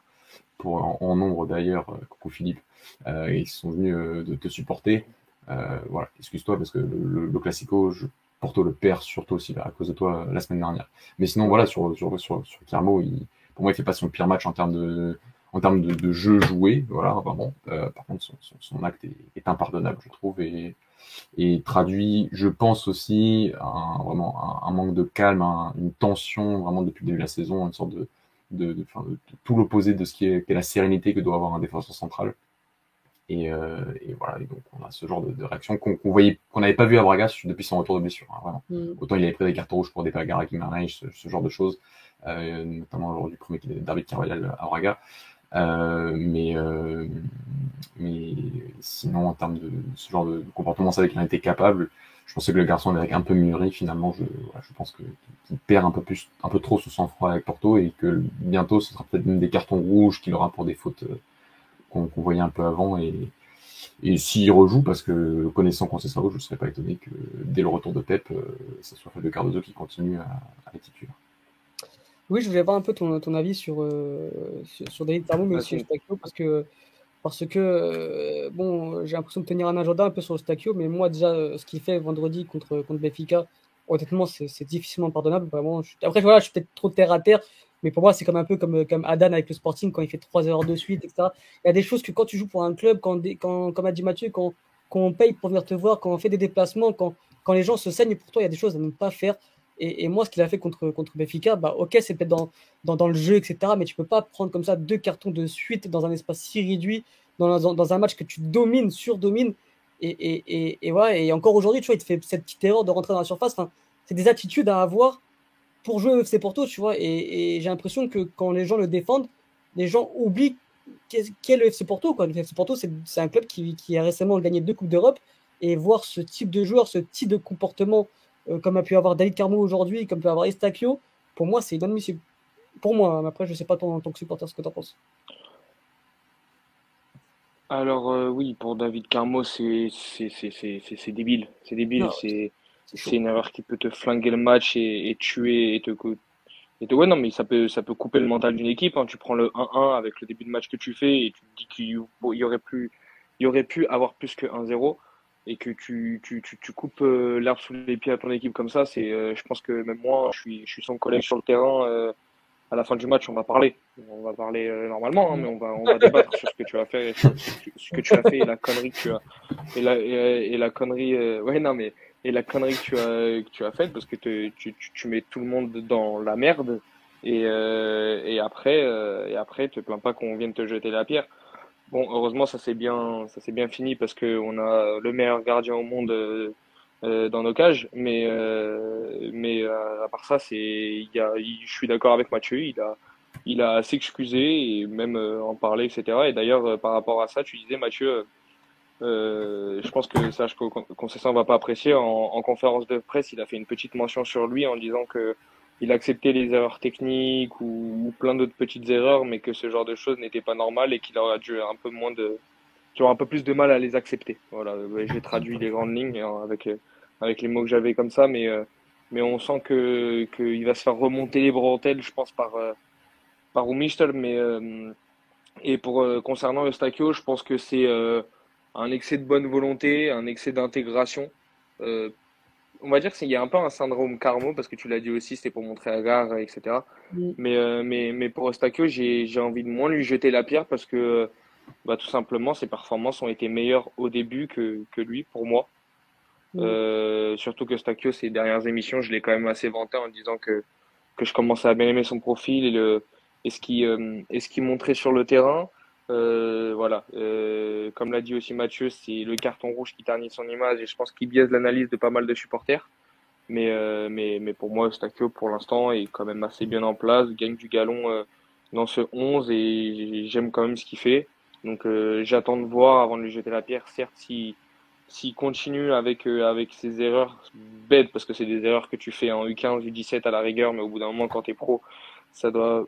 pour en, nombre d'ailleurs, euh, coucou Philippe, euh, ils sont venus euh, de te supporter. voilà, excuse-toi parce que le, le, Classico, je, Porto le perd surtout aussi à cause de toi la semaine dernière. Mais sinon, voilà, sur, sur, sur, sur pour moi, il fait pas son pire match en termes de, en termes de, jeu joué, voilà, vraiment. Euh, par contre, son, acte est, impardonnable, je trouve, et, traduit, je pense aussi, un, vraiment un, manque de calme, un, une tension vraiment depuis le début de la saison, une sorte de, de, de, enfin, de tout l'opposé de ce qui est, est, la sérénité que doit avoir un défenseur central. Et, euh, et, voilà, et donc on a ce genre de, de réaction qu'on qu voyait, qu'on n'avait pas vu à Braga depuis son retour de blessure. Hein, vraiment. Mm. Autant il avait pris des cartes rouges pour des Pagara ce, ce genre de choses, euh, notamment lors du premier David Carvalhal à Braga. Euh, mais, euh, mais sinon, en termes de ce genre de comportement, c'est vrai qu'il en était capable je pensais que le garçon avec un peu mûri, finalement, je, je pense qu'il perd un peu plus, un peu trop ce sang-froid avec Porto et que bientôt ce sera peut-être même des cartons rouges qu'il aura pour des fautes euh, qu'on qu voyait un peu avant et, et s'il rejoue, parce que connaissant Conceição, je ne serais pas étonné que dès le retour de Pep, euh, ça soit Fabio Cardozo qui continue à, à être titulaire. Oui, je voulais avoir un peu ton, ton avis sur, euh, sur, sur David Tarmo, mais aussi parce que parce que, euh, bon, j'ai l'impression de tenir un agenda un peu sur le Stakio, mais moi, déjà, euh, ce qu'il fait vendredi contre, contre Benfica, honnêtement, c'est difficilement pardonnable. Vraiment. Après, voilà, je suis peut-être trop terre à terre, mais pour moi, c'est comme un peu comme, comme Adan avec le Sporting quand il fait trois heures de suite, etc. Il y a des choses que quand tu joues pour un club, quand, quand comme a dit Mathieu, quand, on paye pour venir te voir, quand on fait des déplacements, quand les gens se saignent pour toi, il y a des choses à ne pas faire. Et, moi, ce qu'il a fait contre, contre Benfica, bah, ok, c'est peut-être dans, dans, dans, le jeu, etc. Mais tu peux pas prendre comme ça deux cartons de suite dans un espace si réduit, dans, dans, un match que tu domines, surdomines. Et, et, et, et, ouais, et encore aujourd'hui, tu vois, il te fait cette petite erreur de rentrer dans la surface. C'est des attitudes à avoir pour jouer au FC Porto, tu vois. Et, j'ai l'impression que quand les gens le défendent, les gens oublient qu'est qu le FC Porto. Le FC Porto, c'est un club qui, qui, a récemment gagné deux Coupes d'Europe. Et voir ce type de joueur, ce type de comportement euh, comme a pu avoir David Carmo aujourd'hui, comme peut avoir Estacchio, pour moi, c'est inadmissible. Pour moi, hein. après, je sais pas toi, en tant que supporter ce que tu en penses. Alors euh, oui, pour David Carmo, c'est débile. C'est débile. C'est une erreur qui peut te flinguer le match et, et tuer et te, et te... Ouais, non, mais ça peut, ça peut couper le mental d'une équipe. Hein. Tu prends le 1-1 avec le début de match que tu fais et tu te dis qu'il y aurait plus, il y aurait pu avoir plus que 1-0 et que tu, tu, tu, tu coupes euh, l'herbe sous les pieds à ton équipe comme ça, c'est, euh, je pense que même moi, je suis, je suis son collègue sur le terrain. Euh, à la fin du match, on va parler. On va parler normalement, hein, mais on va, on va débattre sur ce que tu as fait, ce que tu as fait et la connerie que tu as, et la, et, et la connerie, ouais, non, mais, et la connerie que tu as, que tu as faite parce que te, tu, tu, tu mets tout le monde dans la merde et, et après, et après, te plains pas qu'on vienne te jeter la pierre. Bon, heureusement, ça s'est bien, ça s'est bien fini parce que on a le meilleur gardien au monde euh, euh dans nos cages. Mais, euh, mais à part ça, c'est, je suis d'accord avec Mathieu. Il a, il a s'excuser et même en parler, etc. Et d'ailleurs, par rapport à ça, tu disais, Mathieu, je pense que ça, Concession va pas apprécier. En conférence de presse, il a fait une petite mention sur lui en disant que il acceptait les erreurs techniques ou, plein d'autres petites erreurs, mais que ce genre de choses n'était pas normal et qu'il aurait dû un peu moins de, tu auras un peu plus de mal à les accepter. Voilà, j'ai traduit les grandes lignes hein, avec avec les mots que j'avais comme ça, mais mais on sent que qu'il va se faire remonter les bretelles, je pense, par, par Umister. Mais, et pour, concernant Eustachio, je pense que c'est un excès de bonne volonté, un excès d'intégration. Euh, on va dire qu'il y a un peu un syndrome Carmo, parce que tu l'as dit aussi, c'était pour montrer à Gare, etc. Mais, euh, mais, mais pour Eustachio, j'ai envie de moins lui jeter la pierre parce que bah, tout simplement, ses performances ont été meilleures au début que, que lui, pour moi. Euh, surtout que Eustachio, ces dernières émissions, je l'ai quand même assez vanté en disant que, que je commençais à bien aimer son profil et, le, et ce qu'il montrait sur le terrain. Euh, voilà, euh, comme l'a dit aussi Mathieu, c'est le carton rouge qui ternit son image et je pense qu'il biaise l'analyse de pas mal de supporters. Mais, euh, mais, mais pour moi, Stakio, pour l'instant, est quand même assez bien en place, gagne du galon dans ce 11 et j'aime quand même ce qu'il fait. Donc j'attends de voir avant de lui jeter la pierre, certes, s'il si, continue avec, avec ses erreurs bêtes, parce que c'est des erreurs que tu fais en U15, U17 à la rigueur, mais au bout d'un moment, quand tu es pro, ça doit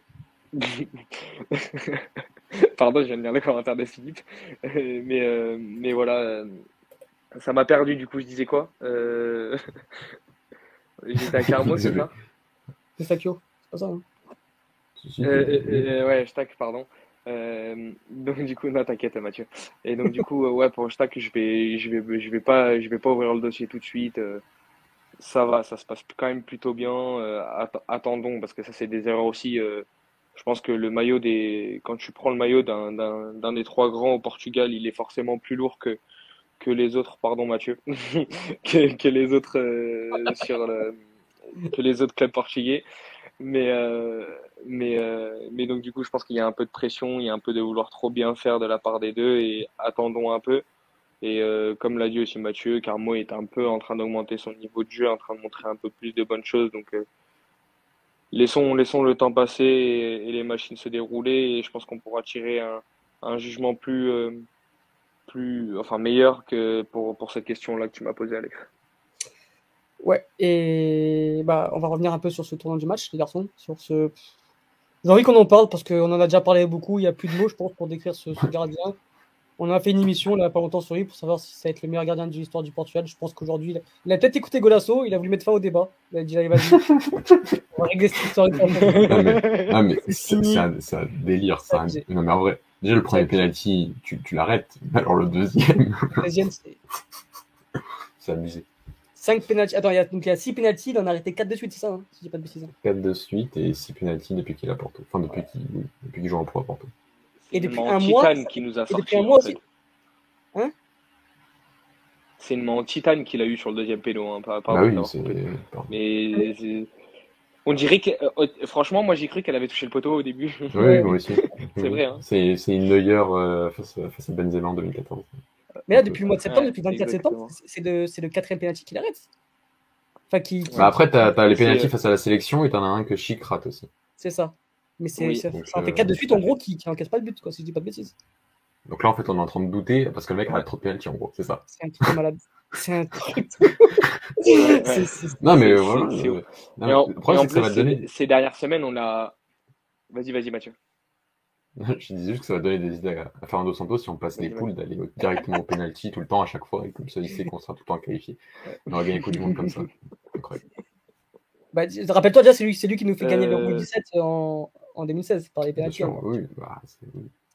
Pardon, je viens de lire le commentaire de Philippe. Euh, mais, euh, mais voilà, euh, ça m'a perdu du coup, je disais quoi J'étais à Carmo, c'est ça C'est Stakio, c'est pas ça hein Ouais, Stack, pardon. donc du coup, non, t'inquiète Mathieu. Et donc du coup, ouais, pour Stack, je vais, je vais, je vais pas, je vais pas ouvrir le dossier tout de suite. ça va, ça se passe quand même plutôt bien. attendons, parce que ça, c'est des erreurs aussi je pense que le maillot des, quand tu prends le maillot d'un des trois grands au Portugal, il est forcément plus lourd que, que les autres, pardon Mathieu, que, que, les autres euh, sur que les autres clubs portugais. Mais, euh, mais, euh, mais donc du coup, je pense qu'il y a un peu de pression, il y a un peu de vouloir trop bien faire de la part des deux et attendons un peu. Et comme l'a dit aussi Mathieu, Carmo est un peu en train d'augmenter son niveau de jeu, en train de montrer un peu plus de bonnes choses. Donc laissons, laissons le temps passer et, les machines se dérouler et je pense qu'on pourra tirer un, jugement plus, euh, plus, enfin meilleur que pour, cette question-là que tu m'as posée, Alex. Ouais, et bah, on va revenir un peu sur ce tournant du match, les garçons. Sur ce... J'ai envie qu'on en parle parce qu'on en a déjà parlé beaucoup. Il n'y a plus de mots, je pense, pour décrire ce gardien. On a fait une émission il n'y a pas longtemps sur lui pour savoir si ça va être le meilleur gardien de l'histoire du Portugal. Je pense qu'aujourd'hui, il a, peut-être écouté Golasso, il a voulu mettre fin au débat. Il a dit allez, vas-y, on va régler cette histoire. ah, mais, c'est un, un, délire, ça. Non, mais en vrai, déjà le premier penalty, tu, tu l'arrêtes. Alors le deuxième. Le deuxième, c'est. c'est abusé. 5 penalty. Attends, il y a, donc il y a 6 penalty, il en a arrêté 4 de suite, c'est ça hein, Si j'ai pas de bêtises. 4 de suite et 6 penalty depuis qu'il a Porto. Enfin, depuis qu'il qu joue en pro à Porto. Et depuis un mois. qui nous a sorti. Hein? C'est une main en titane qu'il a eu sur le deuxième péno. Hein, pas, pas ah oui, c'est... Mais on dirait que, euh, franchement, moi j'ai cru qu'elle avait touché le poteau au début. Oui, moi aussi. c'est vrai. Hein. C'est, une meilleure euh, face, face, à Benzema en 2014. Mais là, depuis le mois de septembre, depuis le 24 septembre, c'est, de, c'est le quatrième pénalty qu'il arrête. Enfin, qui, bah après, t'as, as les pénaltys face à la sélection et t'en as un que Chic rate aussi. C'est ça. Mais c'est, ça, fait 4 de suite en gros qui, qui encaisse pas le but, quoi, si je dis pas de bêtises. Donc là, en fait, on est en train de douter parce que le mec a trop de pénalty en gros, c'est ça. C'est un truc malade. C'est un truc. non, mais voilà. Le problème, c'est que ça va donner. Ces dernières semaines, on a. Vas-y, vas-y, Mathieu. je disais juste que ça va donner des idées à, Fernando Santos si on passe les poules d'aller directement au penalty tout le temps à chaque fois et comme ça il sait qu'on sera tout le temps qualifié. On aura gagné coup du monde comme ça. Incroyable. Bah, rappelle-toi déjà, c'est lui, lui qui nous fait gagner le 17 euh, en, en 2016 par les pénaltys. Hein. Oui, bah,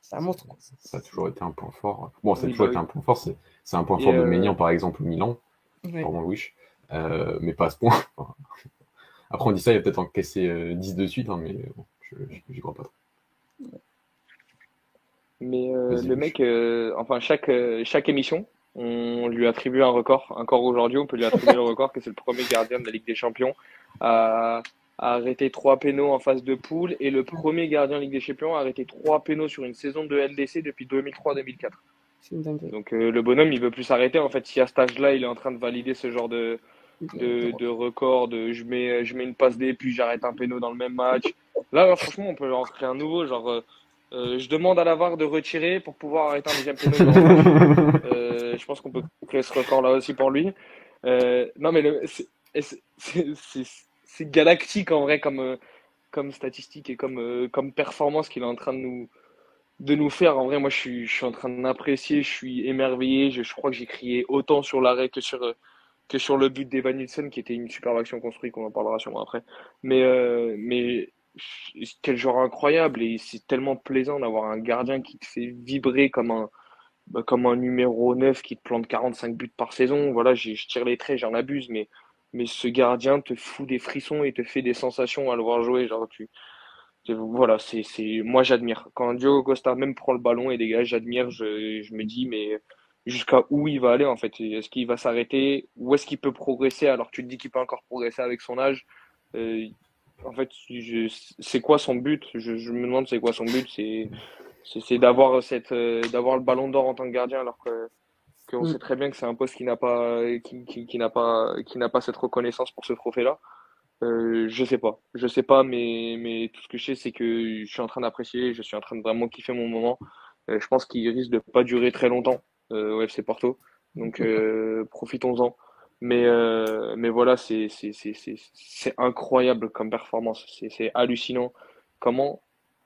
c'est un monstre. Ça, a toujours été un point fort. Bon, ça a toujours bah été un point fort. C'est un point fort de euh, Ménian, par exemple, Milan, oui. pour mon wish. Euh, mais pas à ce point. Après, on dit ça, il a peut-être encaissé 10 de suite, hein, mais bon, j'y crois pas trop. Mais le mec, enfin, chaque, chaque émission, on lui attribue un record. Encore aujourd'hui, on peut lui attribuer le record que c'est le premier gardien de la Ligue des Champions à, arrêter trois pénaux en phase de poule et le premier gardien de Ligue des Champions a arrêté trois pénaux sur une saison de LDC depuis 2003-2004. Donc euh, le bonhomme, il veut plus s'arrêter. En fait, si à cet âge-là, il est en train de valider ce genre de, de, de record, de je mets, je mets une passe D puis j'arrête un péno dans le même match. Là, franchement, on peut en créer un nouveau. Genre, euh, euh, je demande à la VAR de retirer pour pouvoir arrêter un deuxième péno. euh, je pense qu'on peut créer ce record-là aussi pour lui. non, mais c'est galactique en vrai comme, comme statistique et comme, comme performance qu'il est en train de nous, de nous faire. En vrai, moi, je suis, je suis en train d'apprécier, je suis émerveillé. Je, je crois que j'ai crié autant sur l'arrêt que sur, que sur le but d'Evan Nielsen, qui était une superbe action construite, qu'on en parlera sûrement après. Mais, euh, mais quel joueur incroyable et c'est tellement plaisant d'avoir un gardien qui te fait vibrer comme un, bah, comme un numéro 9 qui te plante 45 buts par saison. Voilà, je tire les traits, j'en abuse, mais, mais ce gardien te fout des frissons et te fait des sensations à le voir jouer. Genre, tu, voilà, c'est, c'est, moi j'admire. Quand Diogo Costa même prend le ballon et dégage, j'admire, je, je me dis, mais jusqu'à où il va aller en fait? Est-ce qu'il va s'arrêter? Où est-ce qu'il peut progresser alors tu te dis qu'il peut encore progresser avec son âge? Euh, En fait, c'est quoi son but? Je, je, me demande c'est quoi son but? C'est c'est d'avoir cette euh, d'avoir le ballon d'or en tant que gardien alors que qu'on mm. sait très bien que c'est un poste qui n'a pas qui, qui, qui n'a pas qui n'a pas cette reconnaissance pour ce trophée là. Euh, je sais pas, je sais pas, mais mais tout ce que je sais c'est que je suis en train d'apprécier, je suis en train de vraiment kiffer mon moment. Euh, je pense qu'il risque de pas durer très longtemps euh, au FC Porto, donc euh, profitons-en. Mais euh, mais voilà, c'est c'est c'est c'est incroyable comme performance, c'est c'est hallucinant. Comment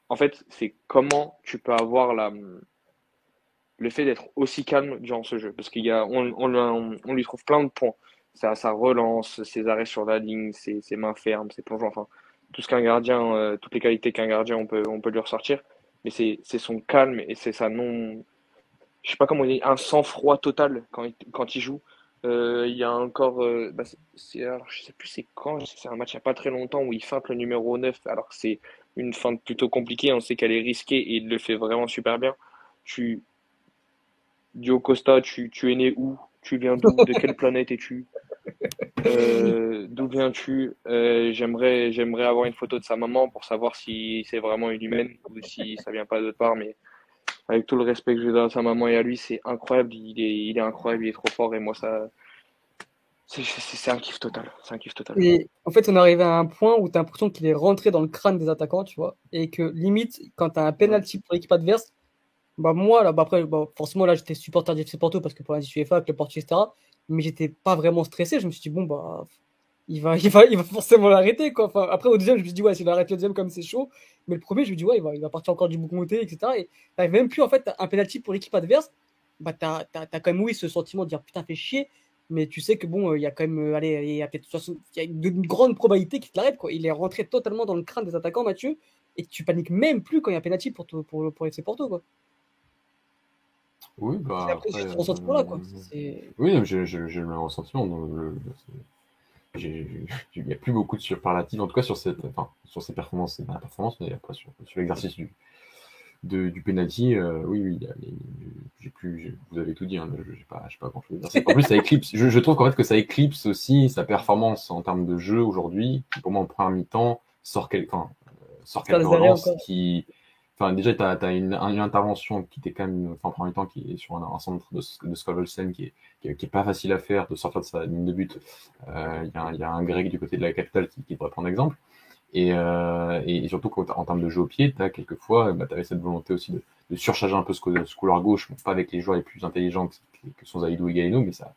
en fait, c'est comment tu peux avoir la, le fait d'être aussi calme durant ce jeu. Parce qu'il a, on, on, on, lui trouve plein de points. Ça, sa relance, ses arrêts sur la ligne, ses, ses mains fermes, ses plongeons, enfin, tout ce qu'un gardien, euh, toutes les qualités qu'un gardien, on peut, on peut lui ressortir. Mais c'est, son calme et c'est sa non, je sais pas comment dire, un sang-froid total quand il, quand il joue. Euh, il y a encore, euh, bah alors je sais plus c'est quand, c'est un match il n'y a pas très longtemps où il feinte le numéro 9 alors que c'est une feinte plutôt compliquée, on sait qu'elle est risquée et il le fait vraiment super bien. Tu, Dio Costa, tu, es né où? Tu viens d'où? De quelle planète es-tu? Euh, D'où viens-tu? Euh, J'aimerais, avoir une photo de sa maman pour savoir si c'est vraiment une humaine ou si ça vient pas d'autre part. Mais avec tout le respect que je donne à sa maman et à lui, c'est incroyable. Il est, incroyable, il est trop fort et moi ça, c'est un kiff total. Un kiff total. Et en fait, on est arrivé à un point où tu as l'impression qu'il est rentré dans le crâne des attaquants, tu vois. Et que limite, quand tu as un penalty pour l'équipe adverse, bah moi, là, bah après, bah forcément, là, j'étais supporter d'FC Porto parce que pour l'indice UEFA, avec le Porto, etc. Mais j'étais pas vraiment stressé. Je me suis dit, bon, bah, il va, il va, il va forcément l'arrêter, quoi. Enfin, après, au deuxième, je me suis dit, ouais, s'il arrête le deuxième comme c'est chaud. Mais le premier, je me dis, ouais, il va, il va partir encore du bouc monté, etc. Et même plus, en fait, un penalty pour l'équipe adverse. Bah, t'as as, as, quand même, oui, ce sentiment de dire, putain, fait chier mais tu sais que bon, il y a quand même, allez, il y a peut-être il y a une grande probabilité qu'il te l'arrête, quoi. Il est rentré totalement dans le crâne des attaquants, Mathieu, et tu paniques même plus quand il y a penalty pour, pour, pour, pour FC Porto, quoi. Oui, bah. Après, après ce ressentiment-là, quoi. Oui, j'ai le même ressentiment. il n'y a plus beaucoup de superlatives, en tout cas sur, cette, enfin, sur ces performances, c'est pas la performance, mais après sur, sur l'exercice du, de, du penalty, euh, oui, oui, j'ai plus, vous avez tout dit, hein, je n'ai pas, pas grand chose à dire. En plus, ça éclipse, je, je trouve qu'en fait que ça éclipse aussi sa performance en termes de jeu aujourd'hui, qui pour moi en première mi-temps sort, quel, enfin, sort relances qui, enfin, déjà, tu as, une, une, intervention qui était quand même, enfin, en première mi-temps, qui est sur un, un centre de, de Scovelsen qui est, qui est, pas facile à faire, de sortir de sa ligne de but. Il euh, y, y, a un grec du côté de la capitale qui, qui devrait prendre exemple. Et, euh, et, surtout en termes de jeu au pied, as quelquefois, bah, tu cette volonté aussi de, de, surcharger un peu ce, ce couloir gauche, pas avec les joueurs les plus intelligents que, sont Zaidou et Gaino, mais ça,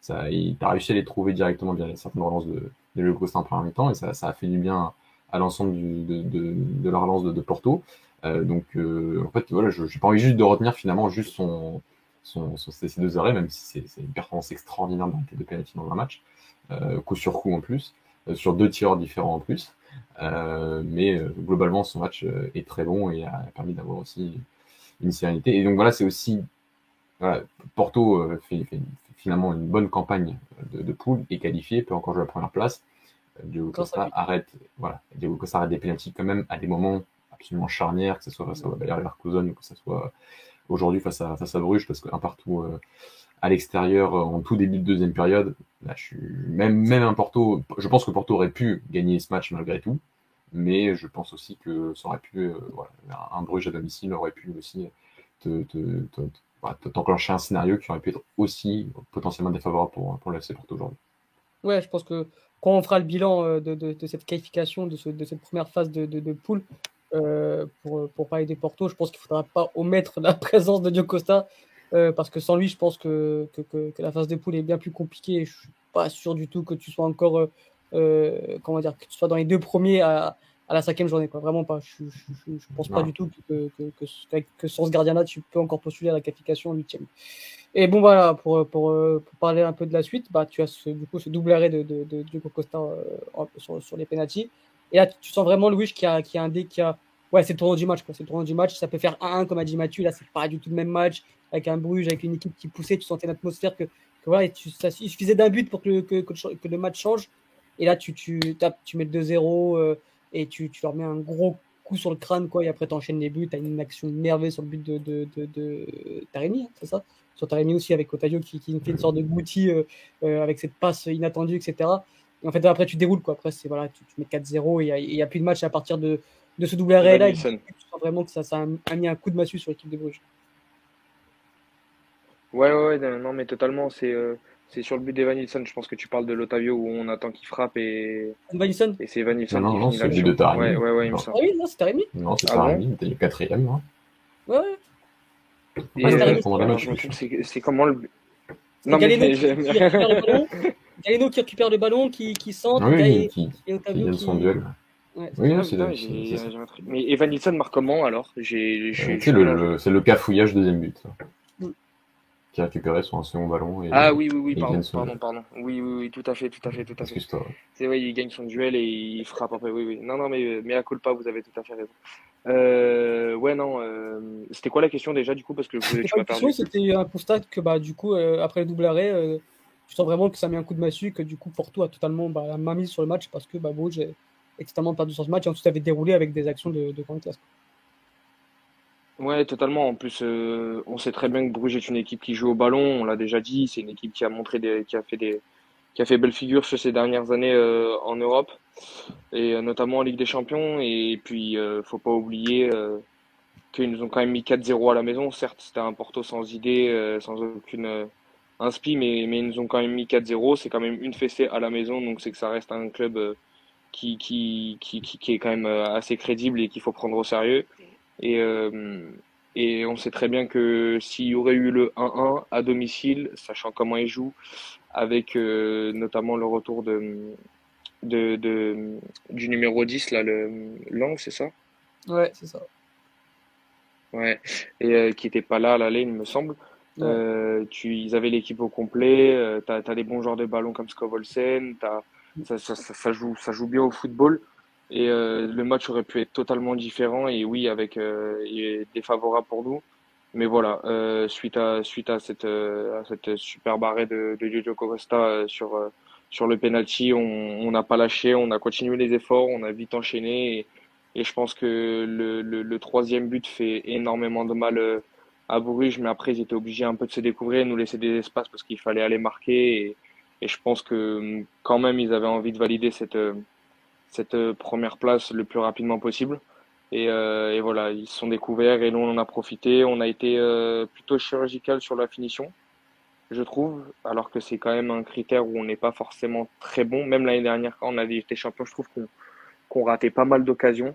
ça, tu réussi à les trouver directement via certaines relances de, de Costa en premier temps, et ça, ça a fait du bien à l'ensemble de, de, de, la relance de Porto. Euh, donc, euh, en fait, voilà, je n'ai pas envie juste de retenir finalement juste son, son, son ces deux arrêts, même si c'est une performance extraordinaire dans de pénalty dans un match, euh, coup sur coup en plus, sur deux tireurs différents en plus. Mais globalement, son match est très bon et a permis d'avoir aussi une sérénité. Et donc voilà, c'est aussi voilà, Porto fait, fait, finalement une bonne campagne de, de poule et qualifié, peut encore jouer la première place. Diogo Costa arrête, voilà, Costa arrête des pénaltys quand même à des moments absolument charnières, que ce soit face à Bayer Leverkusen ou que ce soit aujourd'hui face à, Bruges, parce qu'un partout euh, à l'extérieur en tout début de deuxième période, là, je suis même même un Porto, je pense que Porto aurait pu gagner ce match malgré tout, mais je pense aussi que ça aurait pu, euh, un Bruges à domicile aurait pu aussi te, te, te, te t'enclencher un scénario qui aurait pu être aussi potentiellement défavorable pour, pour le FC Porto aujourd'hui. Ouais, je pense que quand on fera le bilan euh, de, cette qualification, de, de, cette première phase de poule, euh, pour, pour parler des Porto, je pense qu'il ne faudra pas omettre la présence de Dio Costa, euh, parce que sans lui, je pense que, que, que, que, la phase de poule est bien plus compliquée. Je ne suis pas sûr du tout que tu sois encore euh, comment dire, que tu sois dans les deux premiers à, à la cinquième journée. Quoi. Vraiment pas. Je ne pense non. pas du tout que, que, que, que, sur ce gardien-là, tu peux encore postuler à la qualification en huitième. Et bon, voilà, pour, pour, pour, parler un peu de la suite, bah, tu as ce, du coup ce double arrêt de, de, de Diego Costa sur, sur, les pénalties. Et là, tu sens vraiment Louis qui a, qui a un dé qui a. Ouais, c'est le tournoi du match. C'est le tournoi du match. Ça peut faire 1-1, comme a dit Mathieu. Là, c'est pas du tout le même match. Avec un Bruges, avec une équipe qui poussait, tu sentais l'atmosphère que, que tu, ça, il suffisait d'un but pour que, que, que, le match change. Et là, tu, tu, tapes, tu mets le 2-0 et tu, tu leur mets un gros coup sur le crâne, quoi, et après tu enchaînes les buts, tu as une action merveilleuse sur le but de, de, de, Taremi, hein, c'est ça? Sur Taremi aussi, avec Otayo qui, qui fait une sorte de goutti euh, euh, avec cette passe inattendue, etc. Et en fait, après, tu déroules, quoi. Après, c'est voilà, tu, tu mets 4-0 et il n'y a, a, plus de match à partir de, de ce double arrêt là. Tu sens vraiment que ça, ça a, mis un coup de massue sur l'équipe de Bruges. Ouais, ouais, ouais, non, mais totalement. C'est. Euh c'est sur le but d'Evanilson, je pense que tu parles de l'Otavio où on attend qu'il frappe et. Evanilson Et c'est Evanilson Non, non, c'est le but de Taremi. Ouais, ouais, ouais, il me semble. Ah oui, non, c'est Taremi Non, c'est ah Taremi, était le quatrième. Hein. Ouais, ouais. Et euh, c'est comment le. Non, mais... qui, Galeno qui récupère le ballon, qui, qui centre, oui, qui, et Otavio qui. son duel. Ouais, oui, c'est Mais Evanilson marque comment alors? C'est le, le cafouillage deuxième but qui a récupéré son second ballon. Et, ah oui, oui, oui, pardon, pardon, pardon. Oui, oui, oui, tout à fait, tout à fait, tout à fait. C'est vrai, il gagne son duel et il frappe après. Oui, oui. Non, non, mais, mais à pas, vous avez tout à fait raison. Euh, ouais, non. Euh, c'était quoi la question déjà, du coup? Parce que tu m'as perdu. C'était un constat que, bah, du coup, euh, après le double arrêt, tu sens vraiment que ça met un coup de massue, que du coup, Porto a totalement bah, la mise sur le match parce que bah, Bruges est totalement perdu sur ce match et ensuite avait déroulé avec des actions de, de grande classe. Ouais, totalement. En plus, euh, on sait très bien que Bruges est une équipe qui joue au ballon. On l'a déjà dit. C'est une équipe qui a montré des, qui a fait des, qui a fait belle figure sur ces dernières années euh, en Europe et euh, notamment en Ligue des Champions. Et puis, faut pas oublier qu'ils nous ont quand même mis 4-0 à la maison. Certes, c'était un Porto sans idée, sans aucune inspi, mais, mais ils nous ont quand même mis 4-0. C'est quand même une fessée à la maison, donc c'est que ça reste un club qui, qui, qui, qui est quand même assez crédible et qu'il faut prendre au sérieux. Et, euh, et on sait très bien que s'il y aurait eu le 1-1 à domicile, sachant comment il joue, avec euh, notamment le retour de, de, de, du numéro 10, là, le Lang, c'est ça? Ouais, c'est ça. Ouais, et euh, qui n'était pas là à l'aller, il me semble. Euh, tu, ils avaient l'équipe au complet, euh, tu as, des bons joueurs de ballon comme Skovolsen, ça, ça, ça, ça, joue, ça joue bien au football. Et euh, le match aurait pu être totalement différent et oui, avec euh, défavorable pour nous. Mais voilà, euh, suite à suite à cette euh, à cette superbe arrêt de, de Costa sur sur le penalty, on n'a pas lâché, on a continué les efforts, on a vite enchaîné et, et je pense que le, le, le, troisième but fait énormément de mal à Bruges, mais après ils étaient obligés un peu de se découvrir, nous laisser des espaces parce qu'il fallait aller marquer et, je pense que quand même ils avaient envie de valider cette cette euh, première place le plus rapidement possible. Et, euh, et, voilà, ils se sont découverts et nous on en a profité. On a été euh, plutôt chirurgical sur la finition, je trouve, alors que c'est quand même un critère où on n'est pas forcément très bon. Même l'année dernière, quand on a été champion, je trouve qu'on qu'on ratait pas mal d'occasions.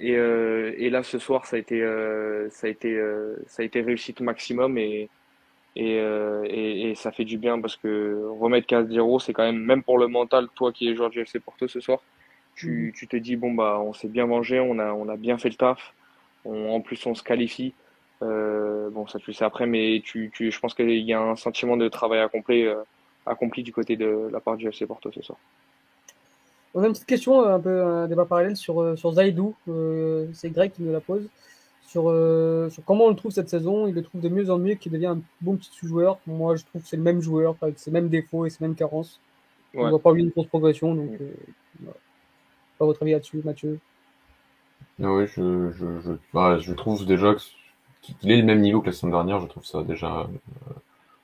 Et, euh, et, là, ce soir, ça a été, euh, ça a été, euh, ça a été réussite maximum et, et, et, et, ça fait du bien parce que remettre 15-0, c'est quand même, même pour le mental, toi qui es joueur du FC Porto ce soir, tu, tu te dis, bon, bah, on s'est bien vengé, on a, on a bien fait le taf. en plus, on se qualifie. Euh, bon, ça tu le sais après, mais tu, tu, je pense qu'il y a un sentiment de travail accompli, euh, accompli du côté de la part du FC Porto ce soir. On a une petite question, un peu un débat parallèle sur, euh, sur Zaidou. Euh, c'est Greg qui me la pose. Sur, euh, sur, comment on le trouve cette saison. Il le trouve de mieux en mieux, qu'il devient un bon petit joueur. Moi, je trouve que c'est le même joueur, avec ses mêmes défauts et ses mêmes carences. Ouais. On ne voit pas une grosse progression. Donc, mmh pas votre avis là-dessus, Mathieu? Oui, je, je, je, bah, je trouve déjà qu'il est le même niveau que la saison dernière. Je trouve ça déjà euh,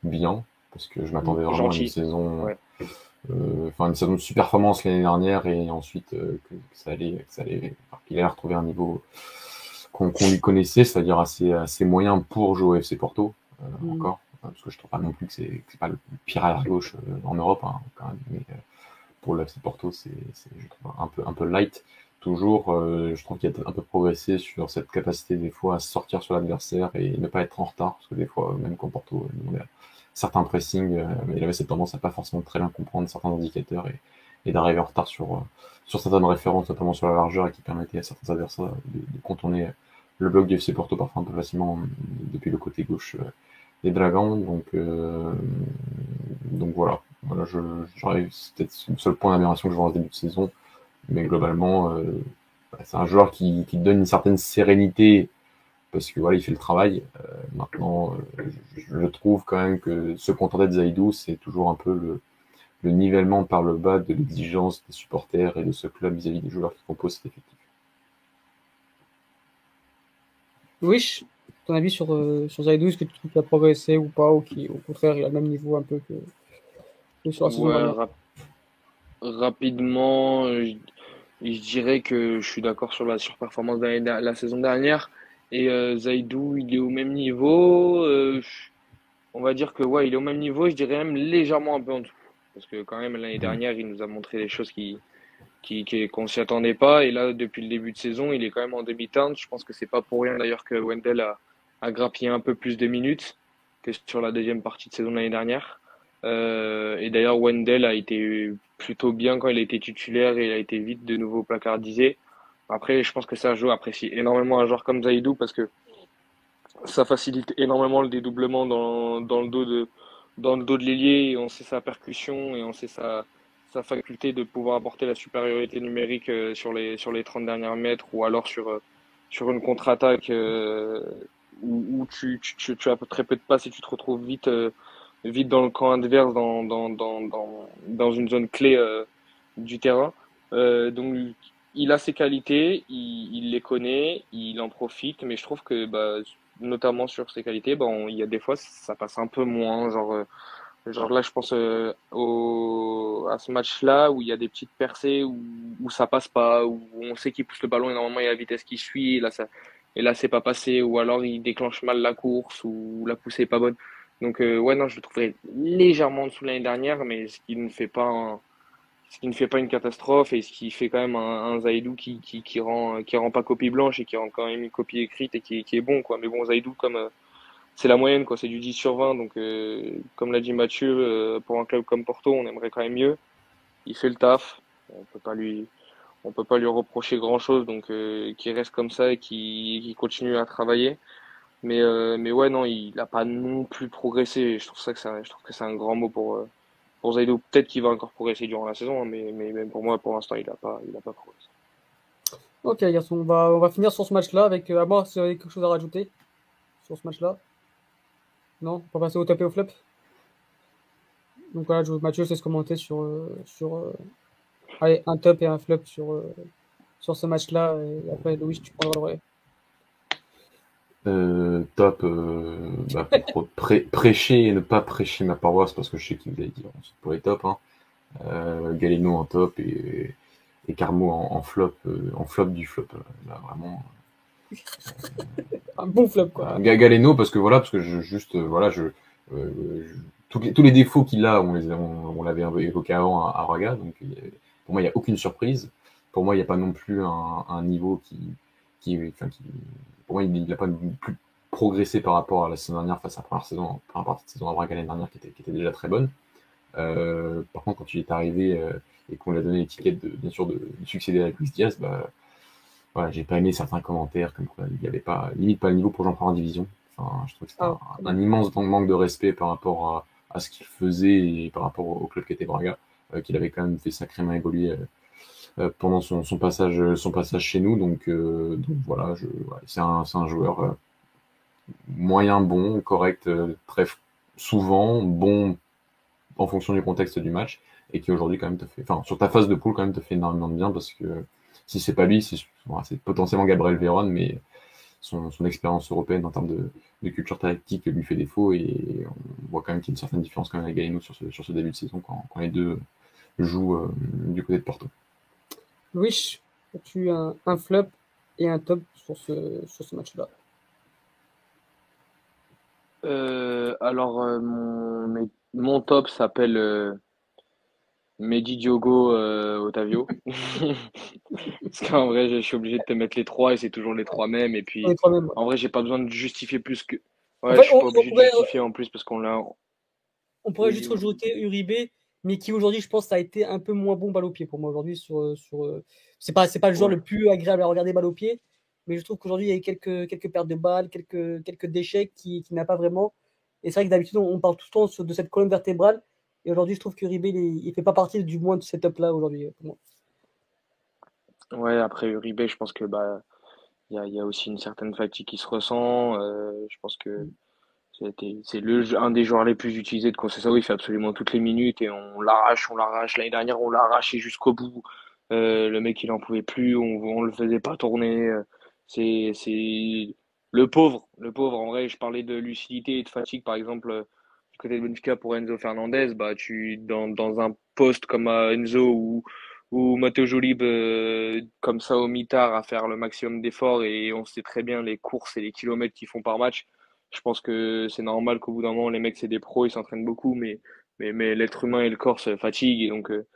bien parce que je m'attendais vraiment à une saison, euh, enfin une saison de super performance l'année dernière et ensuite euh, que, ça allait, que ça allait, qu'il allait retrouver un niveau qu'on lui connaissait, c'est-à-dire assez, assez moyen pour jouer au FC Porto mm. encore, parce que je trouve pas non plus que c'est pas le pire à gauche en Europe hein, quand même, mais pour le FC Porto, c'est un peu, un peu light. Toujours, euh, je trouve qu'il a un peu progressé sur cette capacité des fois à sortir sur l'adversaire et ne pas être en retard, parce que des fois, même quand Porto demandait certains pressings, euh, il avait cette tendance à pas forcément très bien comprendre certains indicateurs et, d'arriver en retard sur, euh, sur certaines références, notamment sur la largeur, et qui permettait à certains adversaires de, contourner le bloc du FC Porto parfois un peu facilement depuis le côté gauche des Dragons. Donc, voilà. voilà je, c'est peut-être le seul point d'amélioration que je vois en début de saison. Mais globalement, bah, c'est un joueur qui donne une certaine sérénité parce que voilà, il fait le travail. maintenant, je, trouve quand même que se contenter de Zaidou, c'est toujours un peu le, le nivellement par le bas de l'exigence des supporters et de ce club vis-à-vis des joueurs qui composent cet effectif. Oui, ton avis sur, euh, sur Zaidou, est-ce que tu trouves qu'il a progressé ou pas, ou qui au contraire il a le même niveau un peu que, sur la saison Rapidement, je, dirais que je suis d'accord sur la surperformance de la, saison dernière. Et euh, Zaidou, il est au même niveau. Euh, on va dire que ouais, il est au même niveau, je dirais même légèrement un peu en dessous. Parce que quand même, l'année dernière, il nous a montré des choses qui, qui, qui qu'on s'y attendait pas. Et là, depuis le début de saison, il est quand même en demi-teinte. Je pense que c'est pas pour rien d'ailleurs que Wendell a, a grappillé un peu plus de minutes que sur la deuxième partie de saison de l'année dernière. Euh, et d'ailleurs, Wendell a été plutôt bien quand il a été titulaire et il a été vite de nouveau placardisé. Après, je pense que Sergio apprécie énormément un joueur comme Zaidou parce que ça facilite énormément le dédoublement dans, dans le dos de, dans le dos de l'ailier, on sait sa percussion et on sait sa, sa faculté de pouvoir apporter la supériorité numérique euh, sur les, sur les 30 dernières mètres ou alors sur, euh, sur une contre-attaque euh, où, tu, tu, tu, as très peu de passes et tu te retrouves vite, vite dans le camp adverse, dans, dans, dans, dans, dans une zone clé du terrain. donc il a ses qualités, il, il, les connaît, il en profite, mais je trouve que bah, notamment sur ses qualités, bon, il y a des fois ça passe un peu moins. Genre, euh, genre là, je pense euh, au, à ce match-là où il y a des petites percées où, où ça passe pas, où on sait qu'il pousse le ballon et normalement il y a la vitesse qui suit, et là ça, et là c'est pas passé, ou alors il déclenche mal la course, ou la poussée est pas bonne. Donc euh, ouais non, je le trouverais légèrement en dessous l'année dernière, mais ce qui ne fait pas un, ce qui ne fait pas une catastrophe et ce qui fait quand même un, un Zaidou qui, qui, qui, rend, qui rend pas copie blanche et qui rend quand même une copie écrite et qui, qui est bon, quoi. Mais bon, Zaidou, comme, euh, c'est la moyenne, quoi. C'est du 10 sur 20. Donc, euh, comme l'a dit Mathieu, euh, pour un club comme Porto, on aimerait quand même mieux. Il fait le taf. On peut pas lui, on peut pas lui reprocher grand chose. Donc, qu'il reste comme ça et qu'il continue à travailler. Mais, mais ouais, non, il a pas non plus progressé. Je trouve ça que c'est, je trouve que c'est un grand mot pour, pour Zaidou, peut-être qu'il va encore progresser durant la saison, hein, mais, mais même pour moi, pour l'instant, il n'a pas, pas progressé. Ok, garçon, on va, on va finir sur ce match-là avec. Euh, à moi, si vous avez quelque chose à rajouter sur ce match-là? Non? On va passer au top et au flop? Donc voilà, je, Mathieu, c'est se commenter sur. Euh, sur euh, allez, un top et un flop sur, sur ce match-là. Et après, Louis, tu prendras le relais. Euh, top, euh, bah, pour prêcher et ne pas prêcher ma paroisse parce que je sais qu'il vous allez dire pour les tops. Hein. Euh, Galeno en top et, et Carmo en, flop, euh, en flop du flop. Là, vraiment. Un bon flop quoi. Galeno parce que voilà, parce que je, juste voilà, je, tous, les, tous les défauts qu'il a, on les on, l'avait évoqué avant à, Raga, donc pour moi il n'y a aucune surprise. Pour moi il n'y a pas non plus un, un niveau qui, qui, enfin, qui pour moi, il n'a pas plus progressé par rapport à la saison dernière face à la première saison, par partie de saison à l'année dernière qui était, qui était déjà très bonne. Euh, par contre, quand il est arrivé euh, et qu'on lui a donné l'étiquette de, bien sûr, de, succéder à Luis Diaz, bah, voilà, j'ai pas aimé certains commentaires comme quoi il n'y avait pas, limite pas le niveau pour jean en division. Enfin, je trouve que c'était ah, un, immense manque de respect par rapport à, à ce qu'il faisait et par rapport au club qui était Braga, euh, qu'il avait quand même fait sacrément évoluer pendant son, passage, son passage chez nous. Donc, euh, voilà, c'est un, joueur euh, moyen bon, correct très souvent, bon en fonction du contexte du match, et qui aujourd'hui quand même te fait, enfin sur ta phase de poule quand même te fait énormément de bien parce que si c'est pas lui, c'est, potentiellement Gabriel Véron, mais son, expérience européenne en termes de, culture tactique lui fait défaut et on voit quand même qu'il y a une certaine différence quand même avec Galeno sur ce, début de saison quand les deux jouent du côté de Porto. Louis, as-tu un, un, flop et un top sur ce, sur ce match-là? Euh, Alors, euh, mon, mon, top s'appelle euh, Mehdi Diogo euh, Otavio. Parce qu'en vrai, je suis obligé de te mettre les trois et c'est toujours les trois mêmes. Et puis, en vrai, j'ai pas besoin de justifier plus que. Ouais, je suis pas obligé de justifier en plus parce qu'on l'a. On pourrait juste rajouter Uribe mais qui aujourd'hui, je pense, ça a été un peu moins bon balle au pied pour moi aujourd'hui. Sur, euh, sur, euh, c'est pas, c'est pas le joueur le plus agréable à regarder balle au pied, mais je trouve qu'aujourd'hui, il y a eu quelques, quelques pertes de balles, quelques, quelques déchets qui, qui n'a pas vraiment. Et c'est vrai que d'habitude, on, parle tout le temps de cette colonne vertébrale. Et aujourd'hui, je trouve que Uribe, il ne fait pas partie du moins de cette up-là aujourd'hui, Ouais, après Uribe, je pense que bah il y a, y a, aussi une certaine fatigue qui se ressent. Euh, je pense que c'est un des joueurs les plus utilisés de Conceição. Il fait absolument toutes les minutes et on l'arrache, on l'arrache. L'année dernière, on l'a arraché jusqu'au bout. Euh, le mec, il en pouvait plus. On, on le faisait pas tourner. C'est c'est le pauvre, le pauvre. En vrai, je parlais de lucidité et de fatigue, par exemple du côté de Benfica pour Enzo Fernandez. Bah, tu dans dans un poste comme à Enzo ou ou Matteo Jolib euh, comme ça au mitard à faire le maximum d'efforts et on sait très bien les courses et les kilomètres qu'ils font par match. Je pense que c'est normal qu'au bout d'un moment les mecs c'est des pros, ils s'entraînent beaucoup, mais mais, mais l'être humain et le corps se fatiguent et donc euh,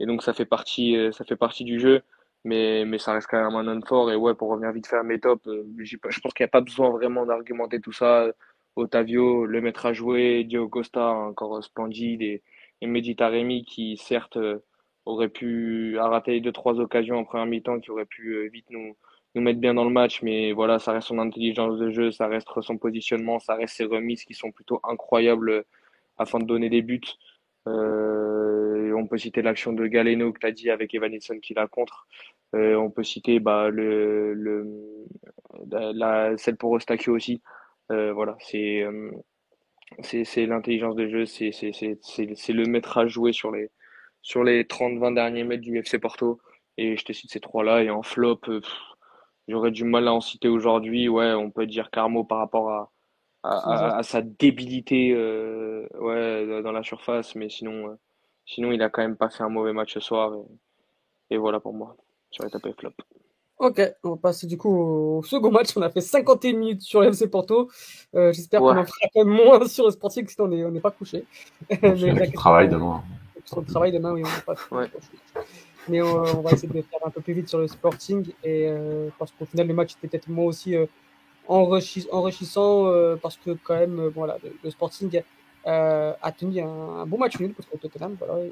et donc ça fait partie euh, ça fait partie du jeu. Mais, mais ça reste quand même un non fort. Et ouais, pour revenir vite faire mes tops, je pense qu'il n'y a pas besoin vraiment d'argumenter tout ça. Otavio, le maître à jouer, Diogo Costa, encore splendide, et, et Meditaremi qui certes aurait pu rater deux trois occasions en première mi-temps qui aurait pu euh, vite nous nous mettre bien dans le match mais voilà ça reste son intelligence de jeu ça reste son positionnement ça reste ses remises qui sont plutôt incroyables euh, afin de donner des buts euh, on peut citer l'action de Galeno que tu as dit avec Evanilson qui la contre euh, on peut citer bah, le, le la, celle pour Ostakio aussi voilà c'est c'est l'intelligence de jeu c'est le maître à jouer sur les sur les 30-20 derniers mètres du FC Porto. Et je te cite ces trois-là. Et en flop, j'aurais du mal à en citer aujourd'hui. Ouais, on peut dire Carmo par rapport à, à, sa débilité euh, ouais, dans la surface. Mais sinon, euh, sinon, il a quand même pas fait un mauvais match ce soir. Et, voilà pour moi. Sur tapé flop. Ok, on va passer du coup au second match. On a fait 51 minutes sur le FC Porto. J'espère qu'on en fera quand même moins sur le Sporting, sinon on n'est pas couché. Mais travail demain sur le travail demain, oui, on va pas. Mais on, va essayer de faire un peu plus vite sur le Sporting et euh, parce qu'au final le match était peut-être moi aussi euh, enrichissant euh, parce que quand même voilà le, Sporting a tenu un, bon match nul contre Tottenham. Voilà,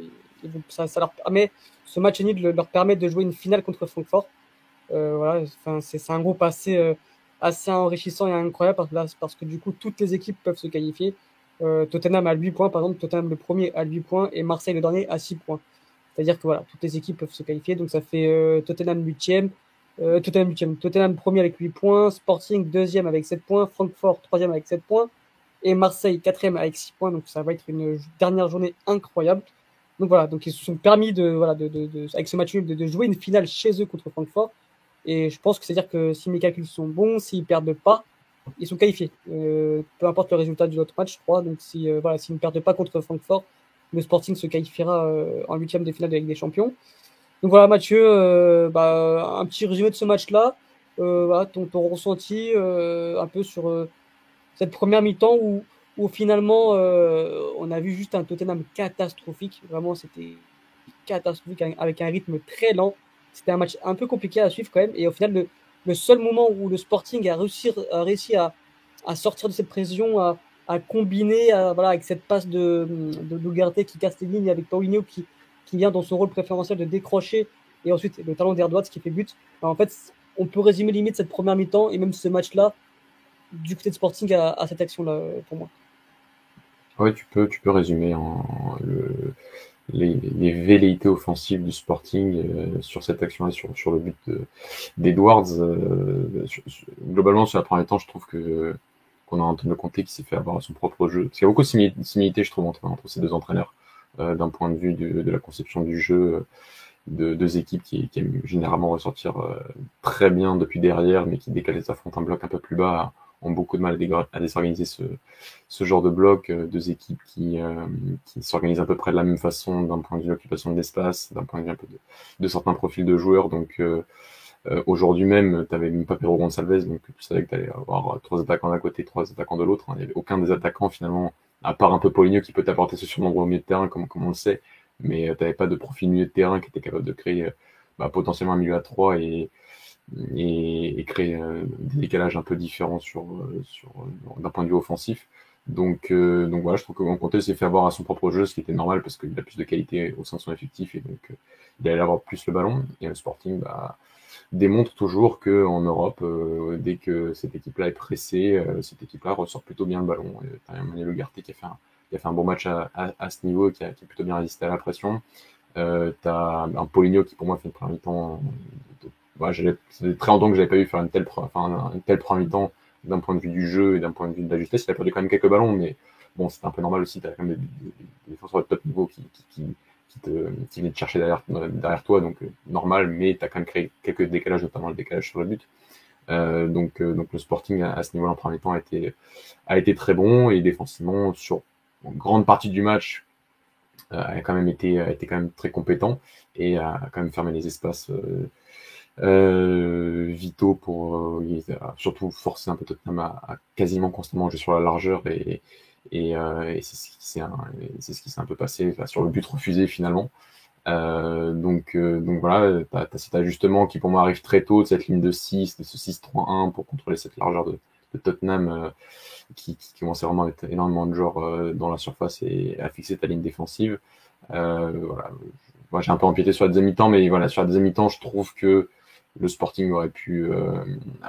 ça, leur permet ce match nul leur permet de jouer une finale contre Francfort. voilà, c'est un groupe assez assez enrichissant et incroyable parce, parce que du coup toutes les équipes peuvent se qualifier. Euh, Tottenham à 8 points, par exemple, Tottenham le premier à 8 points et Marseille le dernier à 6 points. C'est-à-dire que voilà, toutes les équipes peuvent se qualifier. Donc ça fait euh, Tottenham 8e, euh, Tottenham 8e, Tottenham premier avec 8 points, Sporting deuxième avec 7 points, Francfort troisième avec 7 points et Marseille quatrième avec 6 points. Donc ça va être une dernière journée incroyable. Donc voilà, donc ils se sont permis de voilà de, de, avec ce match de, de, jouer une finale chez eux contre Francfort. Et je pense que c'est à dire que si mes calculs sont bons, s'ils perdent pas, ils sont qualifiés. Euh, peu importe le résultat du autre match, je crois. Donc, si, voilà, s'ils ne perdent pas contre Francfort, le Sporting se qualifiera euh, en huitième de finale de Ligue des Champions. Donc voilà, Mathieu, bah, un petit résumé de ce match-là. voilà, ton, ressenti un peu sur cette première mi-temps où, finalement on a vu juste un Tottenham catastrophique. Vraiment, c'était catastrophique avec un rythme très lent. C'était un match un peu compliqué à suivre quand même. Et au final, le, seul moment où le Sporting a réussi, à sortir de cette pression, à, à combiner avec cette passe de, de qui casse les lignes, avec Paulinho qui, qui vient dans son rôle préférentiel de décrocher, et ensuite le talent d'Erdouard qui fait but. en fait, on peut résumer limite cette première mi-temps et même ce match-là du côté de Sporting à, cette action-là pour moi. Ouais, tu peux, tu peux résumer les, velléités offensives du Sporting euh, sur cette action-là, sur, sur le but d'Edwards. Euh, globalement, sur la première temps, je trouve que qu'on a Antonio Conte qui s'est fait avoir son propre jeu. Parce qu'il y a beaucoup de similitudes, je trouve, entre, ces deux entraîneurs, euh, d'un point de vue de, la conception du jeu, de deux équipes qui, aiment généralement ressortir très bien depuis derrière, mais qui, dès qu'elles affrontent un bloc un peu plus bas, ont beaucoup de mal à, désorganiser ce, genre de bloc. Euh, deux équipes qui, euh, qui s'organisent à peu près de la même façon d'un point de vue d'occupation de l'espace, d'un point de vue un peu de, de, certains profils de joueurs. Donc euh, aujourd'hui même, tu avais même pas Pedro Gonçalves, donc tu savais que tu allais avoir trois attaquants d'un côté, trois attaquants de l'autre. Il n'y avait aucun des attaquants finalement, à part un peu Poligno qui peut t'apporter ce surnombre au milieu de terrain, comme, comme on le sait, mais tu n'avais pas de profil milieu de terrain qui était capable de créer bah, potentiellement un milieu à trois et et, créer euh, des décalages un peu différents sur, euh, sur euh, d'un point de vue offensif. Donc, euh, donc voilà, je trouve que Conte s'est fait avoir à son propre jeu, ce qui était normal parce qu'il a plus de qualité au sein de son effectif et donc euh, il allait avoir plus le ballon. Et le Sporting bah, démontre toujours que en Europe, euh, dès que cette équipe-là est pressée, cette équipe-là ressort plutôt bien le ballon. T'as un Manuel Ugarte qui a fait un, qui a fait un bon match à, ce niveau, qui a, qui a, plutôt bien résisté à la pression. Euh, t'as un Poligno qui pour moi fait une première mi-temps. Très longtemps que j'avais pas vu faire une telle, première mi-temps d'un point de vue du jeu et d'un point de vue de la justesse. Il a perdu quand même quelques ballons, mais bon, c'est un peu normal aussi. Tu as quand même des, défenseurs de top niveau qui, qui, te, qui chercher derrière, derrière toi, donc euh, normal, mais tu as quand même créé quelques décalages, notamment le décalage sur le but. Euh, donc, euh, donc le Sporting à, ce niveau-là en premier temps a été, a été très bon et défensivement sur une grande partie du match a quand même été, été quand même très compétent et a quand même fermé les espaces Vito pour surtout forcer un peu Tottenham à, quasiment constamment jouer sur la largeur et, euh, et c'est ce qui s'est s'est un peu passé sur le but refusé finalement. Euh, donc, euh, donc voilà, tu as, cet ajustement qui pour moi arrive très tôt de cette ligne de 6, de ce 6-3-1 pour contrôler cette largeur de, de Tottenham euh, qui, qui commençait vraiment à mettre énormément de joueurs dans la surface et à fixer ta ligne défensive. voilà, moi j'ai un peu empiété sur la deuxième mi-temps, mais voilà, sur la deuxième mi-temps, je trouve que le Sporting aurait pu euh,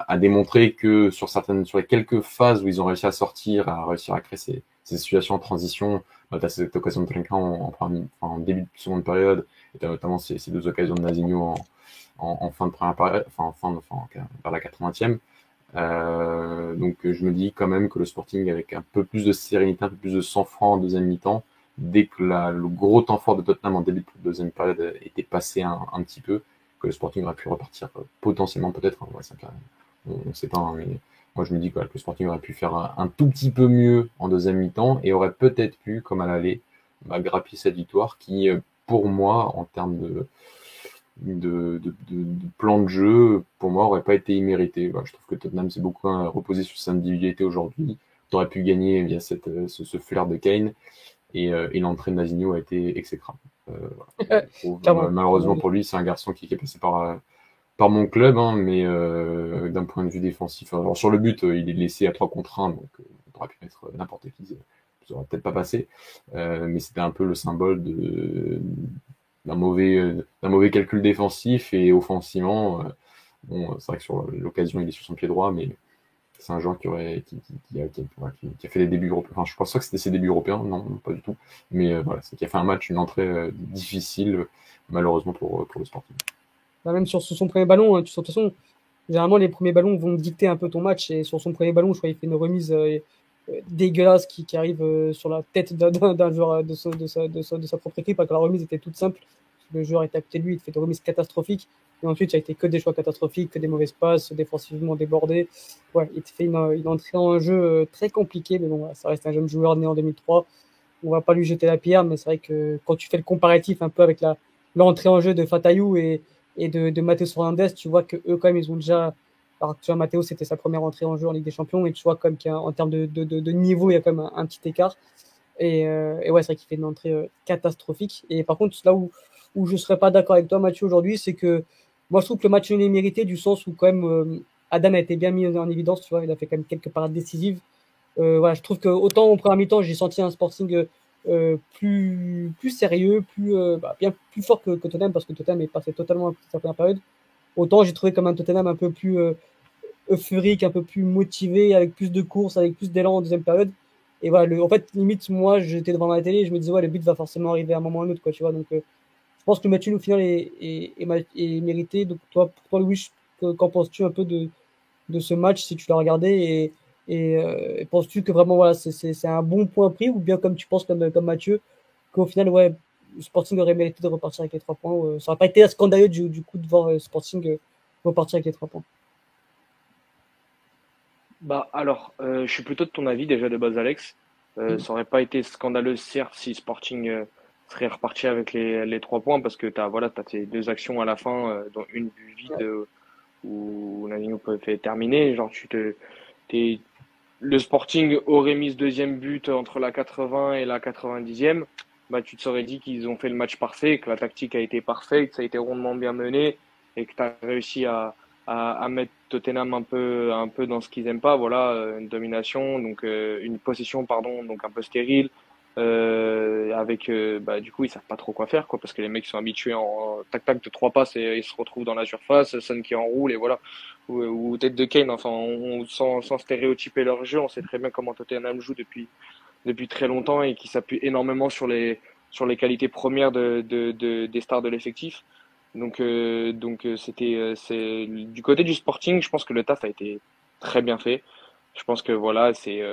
a démontré que sur certaines sur les quelques phases où ils ont réussi à sortir, à réussir à créer ces, ces situations en transition, bah, tu as cette occasion de Trinquant en, en, en, début de seconde période, et tu as notamment ces, ces, deux occasions de Nasigno en, en, en, fin de première période, enfin en fin, enfin, vers la 80e. Euh, donc je me dis quand même que le Sporting avec un peu plus de sérénité, un peu plus de sang-froid en deuxième mi-temps, dès que la, le gros temps fort de Tottenham en début de deuxième période était passé un, un petit peu, le Sporting aurait pu repartir euh, potentiellement peut-être. Hein, on ne sait pas, hein, mais moi je me dis que le Sporting aurait pu faire un, tout petit peu mieux en deuxième mi-temps et aurait peut-être pu, comme à l'aller, bah, grappiller cette victoire qui, euh, pour moi, en termes de, plan de jeu, pour moi, aurait pas été imméritée. je trouve que Tottenham s'est beaucoup reposé sur sa individualité aujourd'hui. Tu aurais pu gagner via cette, euh, ce, flair de Kane et, et l'entrée de Nazinho a été exécrable. Euh, malheureusement pour lui, c'est un garçon qui, est passé par, euh, par mon club, hein, mais euh, d'un point de vue défensif. Alors sur le but, il est laissé à 3 contre 1, donc on aurait pu mettre n'importe qui, ça aurait peut-être pas passé. mais c'était un peu le symbole de d'un mauvais d'un mauvais calcul défensif et offensivement. bon, c'est vrai que sur l'occasion, il est sur son pied droit, mais c'est un joueur qui a, fait des débuts européens. Je pense pas que c'était ses débuts européens, non, pas du tout. Mais euh, voilà, c'est qui a fait un match, une entrée euh, difficile, malheureusement pour, le Sporting. Bah, même sur, son premier ballon, tu, de toute façon, généralement les premiers ballons vont dicter un peu ton match. Et sur son premier ballon, je crois qu'il fait une remise euh, dégueulasse qui, arrive sur la tête d'un joueur de, sa, propre équipe, alors que la remise était toute simple. Le joueur était à lui, il fait une remise catastrophique. Et ensuite, ça a été que des choix catastrophiques, que des mauvais passes, défensivement débordés. Ouais, il te fait une, une, entrée en jeu euh, très compliquée, mais bon, ça reste un jeune joueur né en 2003. On va pas lui jeter la pierre, mais c'est vrai que quand tu fais le comparatif un peu avec la l'entrée en jeu de Fatayou et, et de, de Matheus Fernandez, tu vois que eux quand même ils ont déjà. Alors tu vois, Matteo c'était sa première entrée en jeu en Ligue des Champions, et tu vois comme qu'en termes de, de, de, niveau, il y a quand même un, petit écart. Et, euh, et ouais, c'est vrai qu'il fait une entrée euh, catastrophique. Et par contre, là où où je serais pas d'accord avec toi, Mathieu, aujourd'hui, c'est que moi, je trouve que le match est mérité du sens où quand même euh, Adam a été bien mis en évidence, tu vois, il a fait quand même quelques parades décisives. Euh, voilà, je trouve que autant en première mi-temps, j'ai senti un Sporting euh, plus plus sérieux, plus bah, bien plus fort que, Tottenham parce que Tottenham est passé totalement à sa première période. Autant j'ai trouvé comme un Tottenham un peu plus euphorique, un peu plus motivé, avec plus de courses, avec plus d'élan en deuxième période. Et voilà, le, en fait, limite, moi, j'étais devant la télé et je me disais, ouais, le but va forcément arriver à un moment ou à un autre, quoi, tu vois. Donc, je pense que le match au final est, est, est, mérité. Donc toi, pour toi, Louis, qu'en penses-tu un peu de, de ce match si tu l'as regardé? Et, et, euh, penses-tu que vraiment voilà, c'est un bon point pris ou bien comme tu penses comme, comme Mathieu qu'au final, ouais, Sporting aurait mérité de repartir avec les trois points. Euh, ça n'aurait pas été scandaleux du, du coup de voir euh, Sporting euh, repartir avec les trois points? Bah alors, je suis plutôt de ton avis déjà de base, Alex. Mmh. Ça n'aurait pas été scandaleux certes si Sporting serait reparti avec les, les trois points parce que tu as, voilà, as tes deux actions à la fin, euh, dont une vue vide euh, où Navino peut faire terminer. Genre, tu te, es, le Sporting aurait mis ce deuxième but entre la 80 et la 90e. Bah, tu te serais dit qu'ils ont fait le match parfait, que la tactique a été parfaite, que ça a été rondement bien mené et que tu as réussi à, à, mettre Tottenham un peu, un peu dans ce qu'ils aiment pas. Voilà, une domination, donc une possession, pardon, donc un peu stérile. Avec bah, du coup ils savent pas trop quoi faire quoi parce que les mecs sont habitués en tac tac de trois passes et ils se retrouvent dans la surface Son qui enroule et voilà ou, ou tête de Kane enfin sans, sans stéréotyper leur jeu on sait très bien comment Tottenham joue depuis depuis très longtemps et qui s'appuie énormément sur les sur les qualités premières de, de, des stars de l'effectif. Donc, euh, donc euh, c'était, euh, c'est du côté du Sporting, je pense que le taf a été très bien fait. Je pense que voilà, c'est,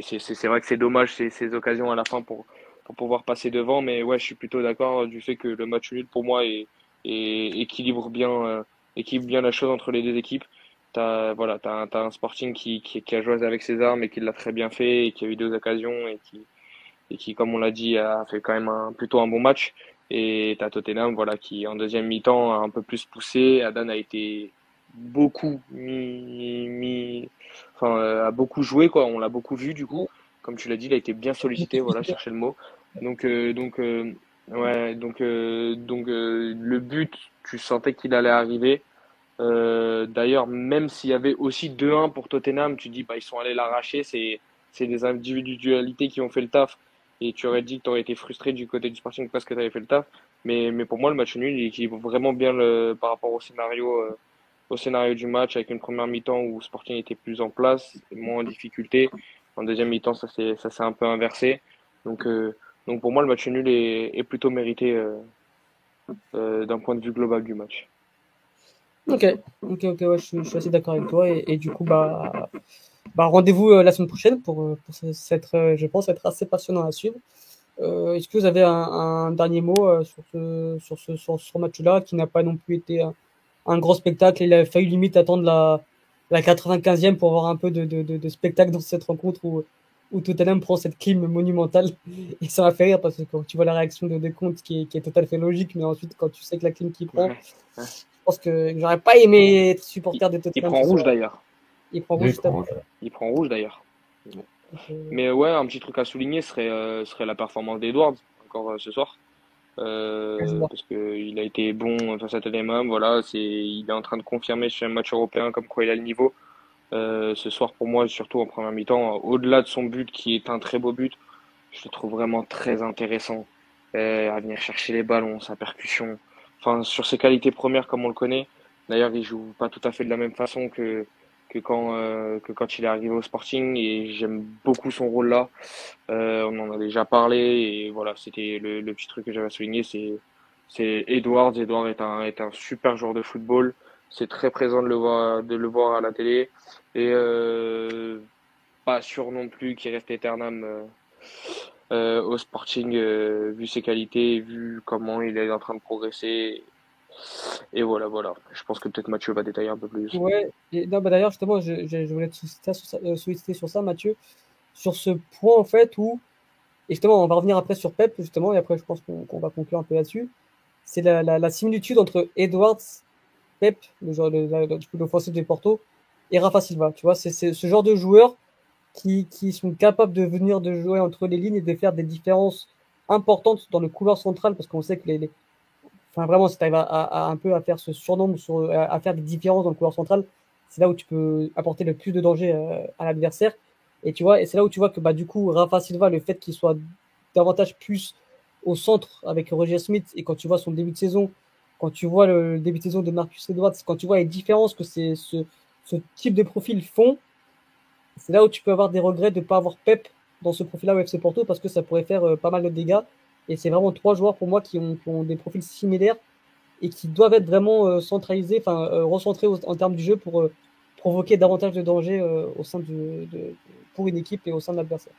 c'est, vrai que c'est dommage ces, ces occasions à la fin pour, pour pouvoir passer devant, mais ouais, je suis plutôt d'accord du fait que le match nul pour moi est, est équilibre bien, équilibre bien la chose entre les deux équipes. T'as voilà, t'as, as un Sporting qui, qui, qui a joué avec ses armes et qui l'a très bien fait et qui a eu deux occasions et qui et qui, comme on l'a dit, a fait quand même un, plutôt un bon match. Et t'as Tottenham, voilà, qui en deuxième mi-temps a un peu plus poussé. Adan a été beaucoup mis, mis enfin, euh, a beaucoup joué quoi. On l'a beaucoup vu du coup. Comme tu l'as dit, il a été bien sollicité. Voilà, chercher le mot. Donc, euh, donc, euh, ouais, donc, donc le but, tu sentais qu'il allait arriver. D'ailleurs, même s'il y avait aussi 2-1 pour Tottenham, tu dis bah ils sont allés l'arracher. C'est c'est des individualités qui ont fait le taf et tu aurais dit que tu aurais été frustré du côté du Sporting parce que tu avais fait le taf. Mais, mais pour moi, le match nul, il équilibre vraiment bien le, par rapport au scénario, au scénario du match, avec une première mi-temps où Sporting était plus en place, moins en difficulté. En deuxième mi-temps, ça s'est, un peu inversé. Donc, euh, donc pour moi, le match nul est, plutôt mérité euh, d'un point de vue global du match. Ok, ok, ok, ouais, je, suis assez d'accord avec toi. Et, du coup, bah, bah, rendez-vous euh, la semaine prochaine pour, euh, pour cette, euh, je pense, être assez passionnant à suivre. Est-ce que vous avez un, dernier mot sur ce, sur ce, sur ce match-là qui n'a pas non plus été un, gros spectacle Il a fallu limite attendre la, la 95e pour avoir un peu de, de, de, spectacle dans cette rencontre où, où Tottenham prend cette clim monumentale. Et ça m'a fait rire parce que quand tu vois la réaction de Descompte qui est, qui est tout à fait logique, mais ensuite quand tu sais que la clim qui prend, je pense que j'aurais pas aimé être supporter de Tottenham. Il prend rouge d'ailleurs. Il prend rouge, il prend rouge d'ailleurs. Mais ouais, un petit truc à souligner serait, euh, serait la performance d'Edwards encore euh, ce soir. Euh, parce qu'il a été bon face à Tottenham. Voilà, c'est, il est en train de confirmer sur un match européen comme quoi il a le niveau. ce soir, pour moi, surtout en première mi-temps, au-delà de son but qui est un très beau but, je le trouve vraiment très intéressant à venir chercher les ballons, sa percussion. Enfin, sur ses qualités premières comme on le connaît. D'ailleurs, il joue pas tout à fait de la même façon que que quand euh, que quand il est arrivé au Sporting et j'aime beaucoup son rôle là. Euh, on en a déjà parlé et voilà, c'était le, le, petit truc que j'avais souligné, c'est c'est Edwards. Edwards est un est un super joueur de football. C'est très présent de le voir de le voir à la télé et euh, pas sûr non plus qu'il reste éternel euh, euh, au Sporting vu ses qualités, vu comment il est en train de progresser. Et voilà, voilà. Je pense que peut-être Mathieu va détailler un peu plus. Ouais, et, bah d'ailleurs, justement, je, voulais te solliciter sur, ça, euh, Mathieu, sur ce point, en fait, où, et justement, on va revenir après sur Pep, justement, et après, je pense qu'on va conclure un peu là-dessus. C'est la, la, la, similitude entre Edwards, Pep, le joueur de, l'offensive de Porto, et Rafa Silva. Tu vois, c'est ce genre de joueurs qui, qui sont capables de venir de jouer entre les lignes et de faire des différences importantes dans le couloir central, parce qu'on sait que les, Enfin, vraiment, si tu arrives à, un peu à faire ce surnombre, sur, à, faire des différences dans le couloir central, c'est là où tu peux apporter le plus de danger euh, à l'adversaire. Et tu vois, et c'est là où tu vois que bah du coup Rafa Silva, le fait qu'il soit davantage plus au centre avec Roger Smith, et quand tu vois son début de saison, quand tu vois le début de saison de Marcus Edwards, quand tu vois les différences que c'est ce, ce type de profil font, c'est là où tu peux avoir des regrets de ne pas avoir Pep dans ce profil-là au FC Porto parce que ça pourrait faire euh, pas mal de dégâts et c'est vraiment trois joueurs pour moi qui ont, des profils similaires et qui doivent être vraiment euh, centralisés, enfin euh, recentrés en termes du jeu pour euh, provoquer davantage de danger au sein de, pour une équipe et au sein de l'adversaire.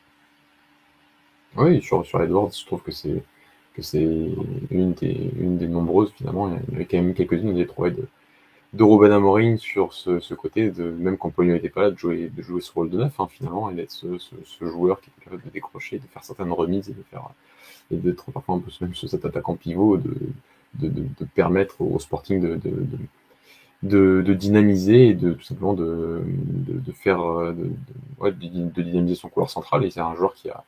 Oui, sur, sur Edwards, je trouve que c'est que c'est une des, une des nombreuses finalement. Il y avait quand même quelques-unes des trouvé de, de Ruben Amorim sur ce, ce, côté de même quand Polio n'était pas là de jouer de jouer ce rôle de neuf hein, finalement et d'être ce, ce, joueur qui est capable de décrocher, de faire certaines remises et de faire et d'être parfois un peu même sur cet attaquant pivot, de, de, de, de permettre au Sporting de, de, de, dynamiser et de tout simplement de, de, faire de, ouais, de, dynamiser son couloir central. Et c'est un joueur qui a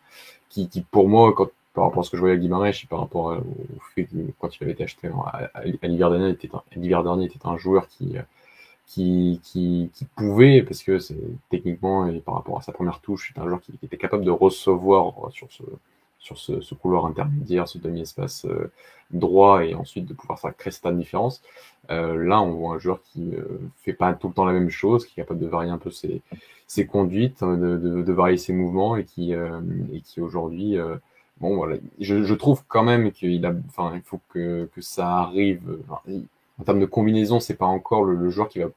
qui, qui pour moi, quand, par rapport à ce que je voyais à Guimarães et par rapport au fait que quand il avait été acheté à, l'hiver dernier, était un, l'hiver dernier était un joueur qui qui, qui, qui pouvait, parce que c'est techniquement et par rapport à sa première touche, c'est un joueur qui, était capable de recevoir sur ce, sur ce, ce couloir intermédiaire, ce demi-espace euh, droit et ensuite de pouvoir faire créer cette différence. Euh, là, on voit un joueur qui euh, fait pas tout le temps la même chose, qui est capable de varier un peu ses, ses conduites, de, de, de, varier ses mouvements et qui, et qui aujourd'hui, bon voilà, je, je, trouve quand même qu'il a, enfin, il faut que, que ça arrive. en termes de combinaison, c'est pas encore le, le joueur qui va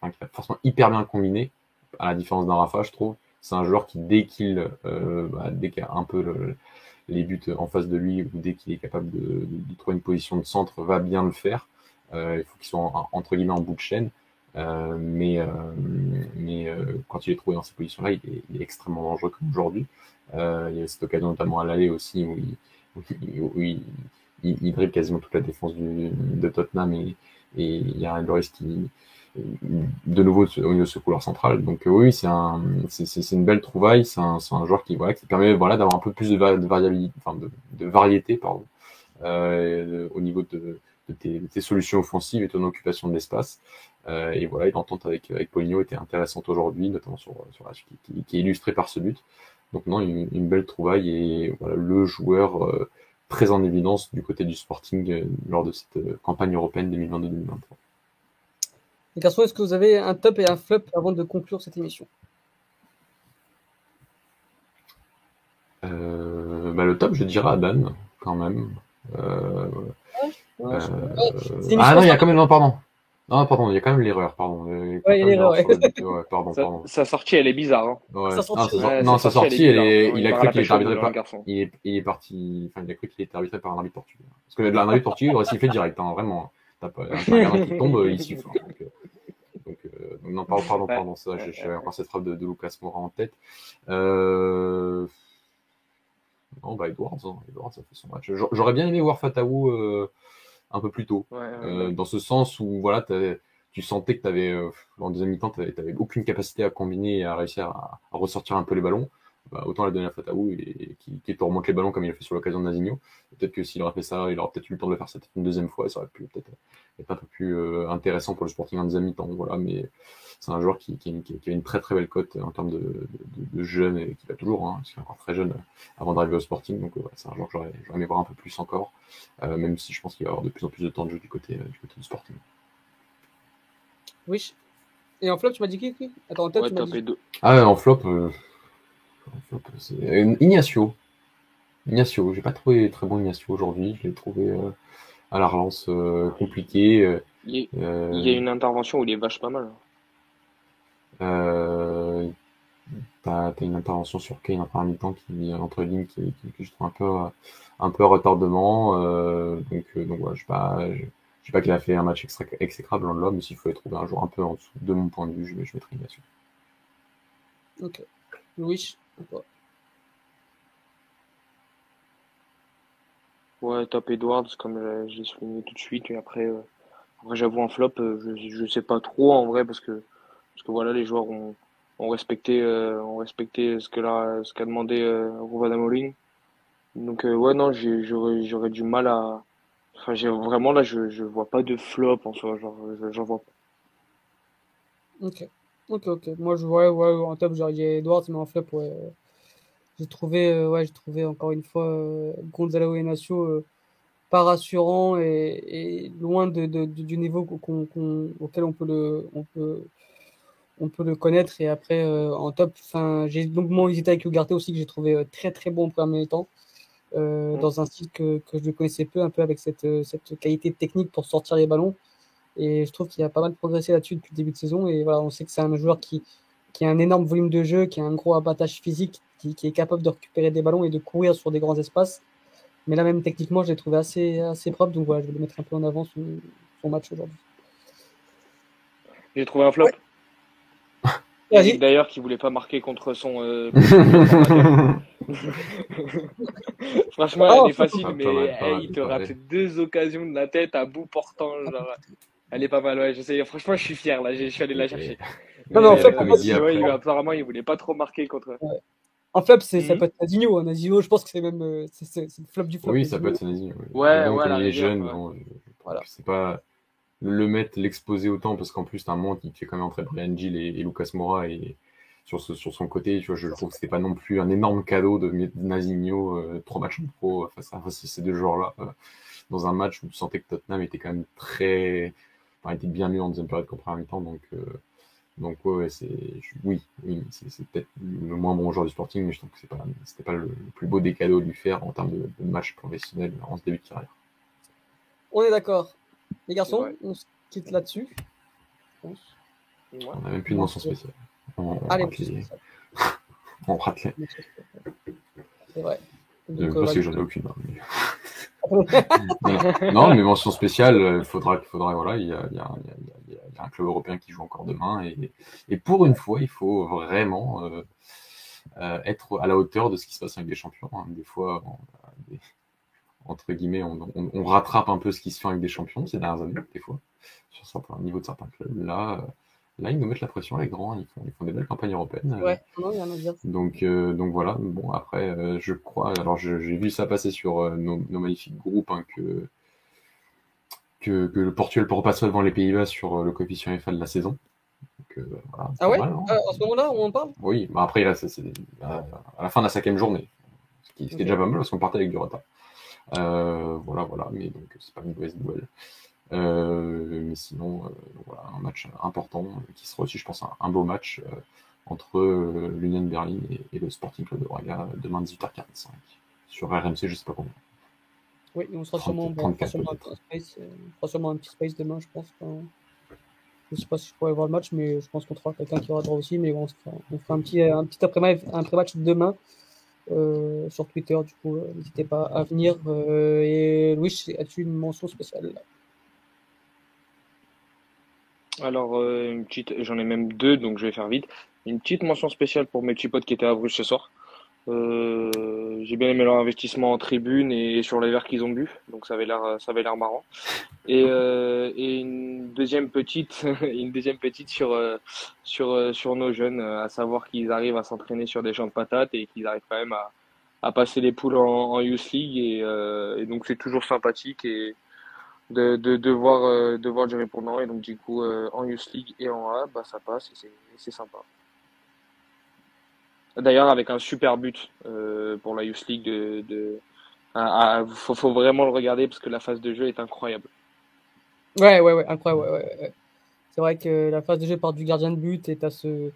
enfin, forcément hyper bien combiné, à la différence d'un Rafa, je trouve. C'est un joueur qui, dès qu'il euh, bah, dès qu'il a un peu le, les buts en face de lui, ou dès qu'il est capable de, de, de, trouver une position de centre, va bien le faire. Euh, il faut qu'il soit entre guillemets en bout de chaîne. Euh, mais euh, mais euh, quand il est trouvé dans ces positions-là, il, il, est extrêmement dangereux comme aujourd'hui. Euh, il y a cette occasion notamment à l'aller aussi où il, où il, où il, dribble quasiment toute la défense du, de Tottenham et, et il y a un Loris qui, de nouveau au niveau de ce couloir central. Donc euh, oui, c'est un, c'est une belle trouvaille. C'est un, un, joueur qui voilà qui permet voilà d'avoir un peu plus de, de variabilité, enfin de, de, variété pardon, euh, au niveau de, de tes, tes, solutions offensives et ton occupation de l'espace. Euh, et voilà, l'entente avec avec Poligno était intéressante aujourd'hui, notamment sur sur la, qui, qui, est illustré par ce but. Donc non, une, une belle trouvaille et voilà le joueur euh, très en évidence du côté du Sporting euh, lors de cette euh, campagne européenne 2022-2023. Les garçons, est-ce que vous avez un top et un flop avant de conclure cette émission? Euh, bah, Le top, je dirais Dan, quand même. Euh, ouais, euh, ah non, il y a quand même. Non, pardon. Non, pardon, il y a quand même l'erreur, pardon. Ouais, il y a l'erreur. Ouais. ouais. pardon, sa, pardon. Sa sortie, elle est bizarre. Hein. Ouais. Sa sortie, non, ouais, non, sa sortie, elle est, il, il a cru qu'il était arbitré par. par. Il est, il est parti. Enfin, il a cru qu'il était arbitré par un arbitre portugais. Parce que l'arbitre portugais il aurait sifflé direct, hein, vraiment. T'as pas un qui tombe, il siffle. Hein, donc, donc, euh, donc, non, pardon, pardon, pardon, ça, j'ai encore cette frappe de, de, Lucas Moura en tête. Euh... Non, bah, Edwards, hein. Edwards a fait son match. J'aurais bien aimé voir Fataou euh, un peu plus tôt. Ouais, ouais, euh, dans ce sens où, voilà, tu sentais que tu avais, euh, en deuxième mi-temps, tu n'avais aucune capacité à combiner et à réussir à, à ressortir un peu les ballons. Bah, autant la donner à Fataou et, qui, qui te remonte les ballons comme il a fait sur l'occasion de Nasigno. Peut-être que s'il aurait fait ça, il aurait peut-être eu le temps de le faire cette une deuxième fois, et ça aurait pu peut-être être un peu plus euh, intéressant pour le Sporting en deuxième mi-temps. Voilà, mais c'est un joueur qui, qui, qui, a une très très belle cote en termes de, de, de jeune et qui va toujours, hein, parce qu'il est encore très jeune avant d'arriver au Sporting. Donc ouais, c'est un joueur que j'aurais aimé voir un peu plus encore, euh, même si je pense qu'il va avoir de plus en plus de temps de jeu du côté, du, côté du Sporting. Oui. Et en flop, tu m'as dit qui, qui? Attends, en tête, ouais, tu m'as dit... deux. Ah, en flop, euh... Euh, Ignacio. Ignacio, j'ai pas trouvé très bon Ignacio aujourd'hui. Je l'ai trouvé euh, à la relance euh, compliqué. euh, Il y, a, il y a une intervention où il est vache pas mal. Euh, T'as as une intervention sur Kane en première mi-temps qui entre lignes qui, qui, qui, je trouve un peu un peu retardement. Euh, donc donc voilà, je sais pas. Je, je sais pas qu'il a fait un match extra, exécrable dans l'homme, mais s'il fallait trouver un joueur un peu en dessous de mon point de vue, je, je mettrais Ignacio. Ok. Louis Ouais, top Edwards, comme j'ai souligné tout de suite. Et après, euh, après j'avoue, en flop, euh, je, je sais pas trop en vrai, parce que, parce que voilà, les joueurs ont, ont respecté, euh, ont respecté ce que là, ce qu'a demandé euh, Rouvan Amorim. Donc, ouais, non, j'aurais, du mal à. Enfin, j'ai vraiment là, je, je vois pas de flop en soi, genre, j'en vois pas. Ok. Ok, ok. Moi, je vois, ouais, en top, j'aurais dit Edwards, mais en flop, ouais. J'ai trouvé, euh, ouais, j'ai trouvé encore une fois euh, Gonzalo Inacio euh, pas rassurant et, et loin de, du niveau qu qu qu auquel on peut le, on peut, on peut le connaître. Et après, euh, en top, j'ai longuement hésité avec Ugarte aussi, que j'ai trouvé très très bon au premier temps. Euh, mmh. Dans un style que, que je connaissais peu, un peu avec cette, cette qualité technique pour sortir les ballons. Et je trouve qu'il a pas mal progressé là-dessus depuis le début de saison. Et voilà, on sait que c'est un joueur qui, qui a un énorme volume de jeu, qui a un gros abattage physique, qui, qui, est capable de récupérer des ballons et de courir sur des grands espaces. Mais là, même techniquement, je l'ai trouvé assez, assez propre. Donc voilà, je vais le mettre un peu en avant son, son match aujourd'hui. J'ai trouvé un flop. Ouais. D'ailleurs, qui voulait pas marquer contre son. Euh, Franchement, oh, elle est facile, mais mal, hey, il te rate deux occasions de la tête à bout portant. Genre, elle est pas mal, ouais. Je sais, franchement, je suis fier là. Je suis allé la chercher. Non, mais en fait, euh, ouais, il, apparemment, il voulait pas trop marquer contre. Ouais. En flop, c'est, mm -hmm. ça peut être Nazinho. Hein. Nazinho, je pense que c'est même euh, c'est, le flop du flop. Oui, ça peut être Nazinho. Oui. Ouais, donc, ouais. Il est jeune, bon, voilà. c'est pas. le mettre, l'exposer autant, parce qu'en plus, t'as un moment qui fait quand même entrer Brian Gill et, et Lucas Mora et sur, ce, sur son côté, tu vois, je trouve que c'était pas non plus un énorme cadeau de mettre Nasigno euh, trois matchs en pro face à, ces deux joueurs-là euh, dans un match où tu sentais que Tottenham était quand même très, enfin, était bien mieux en deuxième période qu'en première mi-temps, donc euh, donc ouais, c'est oui, oui c'est peut-être le moins bon joueur du Sporting, mais je trouve que c'est pas c'était pas le, plus beau des cadeaux à lui faire en termes de, de match professionnel en ce début de carrière. On est d'accord. Les garçons, on se quitte là-dessus. On n'a même plus de mention spéciale. On, Allez, rate les... on rate les... C'est vrai. Donc, parce que j'en ai aucune. Hein, mais... non, mais mention spéciale, il faudra, faudra voilà, il y a, il y, a, il y a, un club européen qui joue encore demain et, et pour une fois, il faut vraiment euh, euh, être à la hauteur de ce qui se passe avec des champions. Hein. Des fois, on, des, entre guillemets, on, on, on, rattrape un peu ce qui se fait avec des champions ces dernières années, des fois, sur certains niveau de certains clubs. Là, là, ils nous mettent la pression, les grands, ils font, ils font des belles campagnes européennes. Ouais, non, il y en a bien. Donc, euh, donc voilà, bon, après, euh, je crois, alors j'ai vu ça passer sur euh, nos, nos, magnifiques groupes, hein, que, que, que, le Portugal peut repasser devant les Pays-Bas sur le coefficient FA de la saison. Donc, voilà, ah ouais? mal, hein. À ce moment-là, on en parle? Oui, mais après, là, c'est à, à la fin de la cinquième journée, ce qui, ce qui okay. est déjà pas mal parce qu'on partait avec du retard. Euh, voilà, voilà, mais donc c'est pas une mauvaise nouvelle. Euh, mais sinon, euh, voilà, un match important qui sera aussi, je pense, un, un beau match entre l'Union Berlin et, et, le Sporting Club de Braga demain 18h45 sur RMC, je sais pas combien. Oui, on sera 30, sûrement, 34, sûrement un, space, on fera sûrement un petit space demain, je pense. Quand... Je sais pas si je pourrais voir le match, mais je pense qu'on trouvera quelqu'un qui aura droit aussi. Mais bon, on fera, on fera un petit, un petit après-match après demain euh, sur Twitter, du coup, euh, n'hésitez pas à venir. Euh, et Louis, as-tu une mention spéciale Alors, une petite, j'en ai même deux, donc je vais faire vite. Une petite mention spéciale pour mes petits potes qui étaient à Bruges ce soir. Euh, j'ai bien aimé leur investissement en tribune et sur les verres qu'ils ont bu, donc ça avait l'air, ça avait l'air marrant. Et, euh, et une deuxième petite, une deuxième petite sur sur sur nos jeunes, à savoir qu'ils arrivent à s'entraîner sur des champs de patates et qu'ils arrivent quand même à, à passer les poules en, en Youth League et, euh, et donc c'est toujours sympathique et de, de, de voir de voir du répondant et donc du coup en Youth League et en A, bah ça passe et c'est sympa. D'ailleurs, avec un super but euh, pour la Youth League, de, de faut, faut, vraiment le regarder parce que la phase de jeu est incroyable. Ouais, ouais, ouais, incroyable. Ouais. C'est vrai que la phase de jeu part du gardien de but et t'as ce,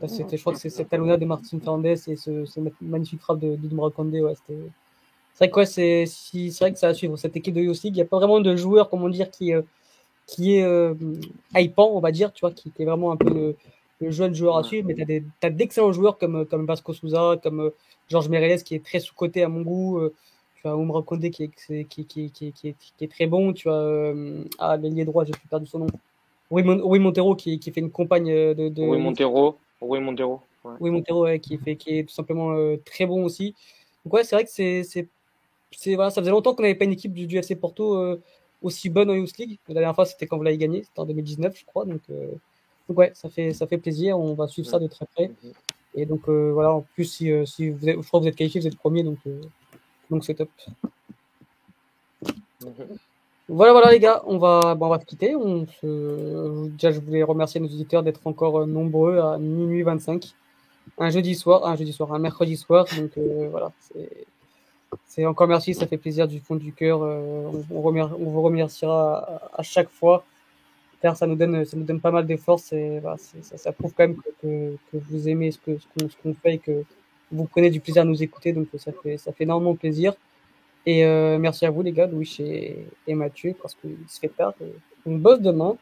as ce, je crois que c'est cette talonnade de Martin Fernandez et ce, magnifique frappe de Dudumra Condé. Ouais, c'était. C'est vrai que ouais, c'est si, vrai que ça va suivre cette équipe de Youth League. Il n'y a pas vraiment de joueur, comment dire, qui euh, qui est euh, hypant, on va dire, tu vois, qui était vraiment un peu le, le jeune joueur à suivre, mais tu as d'excellents joueurs comme, comme Vasco Souza, comme euh, Georges Mereles qui est très sous-côté à mon goût. Euh, tu as Oumra Condé qui est, qui, qui, qui, qui, est, très bon. Tu as euh, ah, l'ailier droit, j'ai perdu son nom. Rui, Mon Montero qui, qui fait une compagne de. de... Rui Montero. Rui Montero. Ouais. Rui Montero ouais, qui, fait, qui est tout simplement euh, très bon aussi. Donc, ouais, c'est vrai que c'est. Voilà, ça faisait longtemps qu'on n'avait pas une équipe du, du FC Porto euh, aussi bonne en Youth League. La dernière fois, c'était quand vous l'avez gagné, c'était en 2019, je crois. Donc. Donc ouais, ça fait, ça fait plaisir. On va suivre ça de très près. Et donc euh, voilà, en plus, si, euh, si vous êtes, je crois que vous êtes qualifié, vous êtes premier, donc euh, donc c'est top. Voilà, voilà les gars, on va, bon, on va se quitter. On. Déjà, je voulais remercier nos auditeurs d'être encore nombreux à minuit 25. Un jeudi soir, un jeudi soir, un mercredi soir. Donc voilà, encore merci, ça fait plaisir du fond du cœur. on, on, vous remerciera à, à chaque fois ça nous donne, ça nous donne pas mal de force et voilà, ça, ça, prouve quand même que, que, que vous aimez ce qu'on ce qu'on fait et que vous prenez du plaisir à nous écouter. Donc ça fait, ça fait énormément plaisir. Et euh, merci à vous les gars, Louis et, et Mathieu, parce qu'il se fait tard. On bosse demain.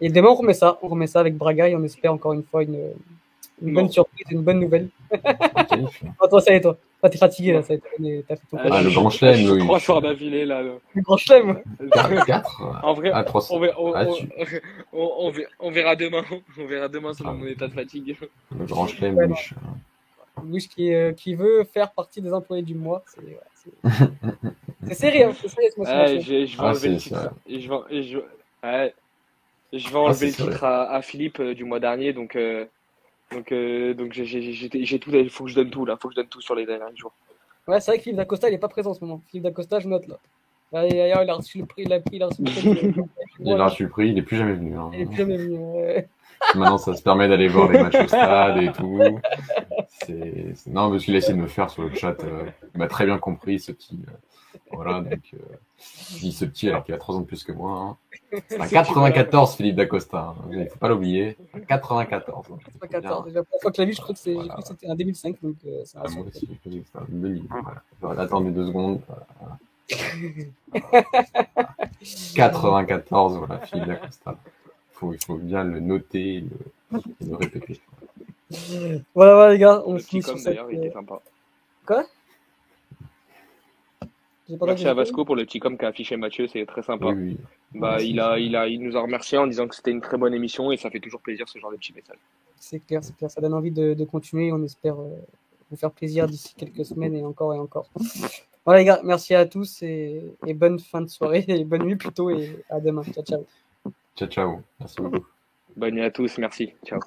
Et demain on remet ça, on remet ça avec Braga et on espère encore une fois une, une bonne surprise, une bonne nouvelle. y est, toi. Ah, t'es fatigué là, ça y est, t'as fait ton Ah, le grand chelem, oui. Trois soirs d'affilée là. Le, le grand chelem. 4 En vrai, ah, 3... on, verra, on, ah, tu... on, on, on, verra demain. On verra demain selon ah. mon état de fatigue. Le grand chelem, ouais, Louis. Louis qui, euh, qui veut faire partie des employés du mois. C'est sérieux, hein, c'est sérieux. Ouais, je, je vais enlever le titre. Je vais, je, ouais, je vais enlever le titre à, à, Philippe euh, du mois dernier, donc. Euh, donc, euh, donc j'ai tout, il faut que je donne tout là, faut que je donne tout sur les derniers jours. Ouais, c'est vrai que Philippe Dacosta il est pas présent en ce moment. Philippe Dacosta, je note là. Aïe, il a reçu le prix, il a, il a reçu le prix. Il a reçu le prix, il est plus jamais venu. hein. Il est plus jamais venu. ouais. Maintenant, ça se permet d'aller voir les matchs au stade et tout. Non, parce qu'il a essayé de me faire sur le chat. euh, il m'a très bien compris, ce petit. euh, Voilà, donc. euh, Je dis ce petit alors qu'il a 3 ans de plus que moi. hein. C'est un 94, Philippe D'Acosta. hein. Il ne faut pas l'oublier. Un 94. hein. 94. Déjà, La première fois que je l'ai vu, je crois que c'est- j'ai Voilà. c'était un 2005. Donc, euh, ça Ah, moi aussi, je me dis que un 2000. Voilà. J'aurais attendu deux secondes. Voilà. 94, voilà, Philippe D'Acosta. Faut, il faut bien le noter et le, et le répéter. Voilà, voilà, les gars, on Le finit petit sur com cette. d'ailleurs, il euh, était sympa. j'ai pas Merci à Vasco pour le petit com qu'a affiché Mathieu, c'est très sympa. Oui, oui. Bah, Merci. il, a, il, a, il nous a remercié en disant que c'était une très bonne émission et ça fait toujours plaisir ce genre de petits messages. C'est clair, c'est clair. Ça donne envie de, de continuer. On espère euh, vous faire plaisir d'ici quelques semaines et encore et encore. Voilà, les gars, merci à tous et, et bonne fin de soirée et bonne nuit plutôt. Et à demain. Ciao, ciao. Ciao, ciao. Merci beaucoup. Bonne nuit à tous, merci. Ciao.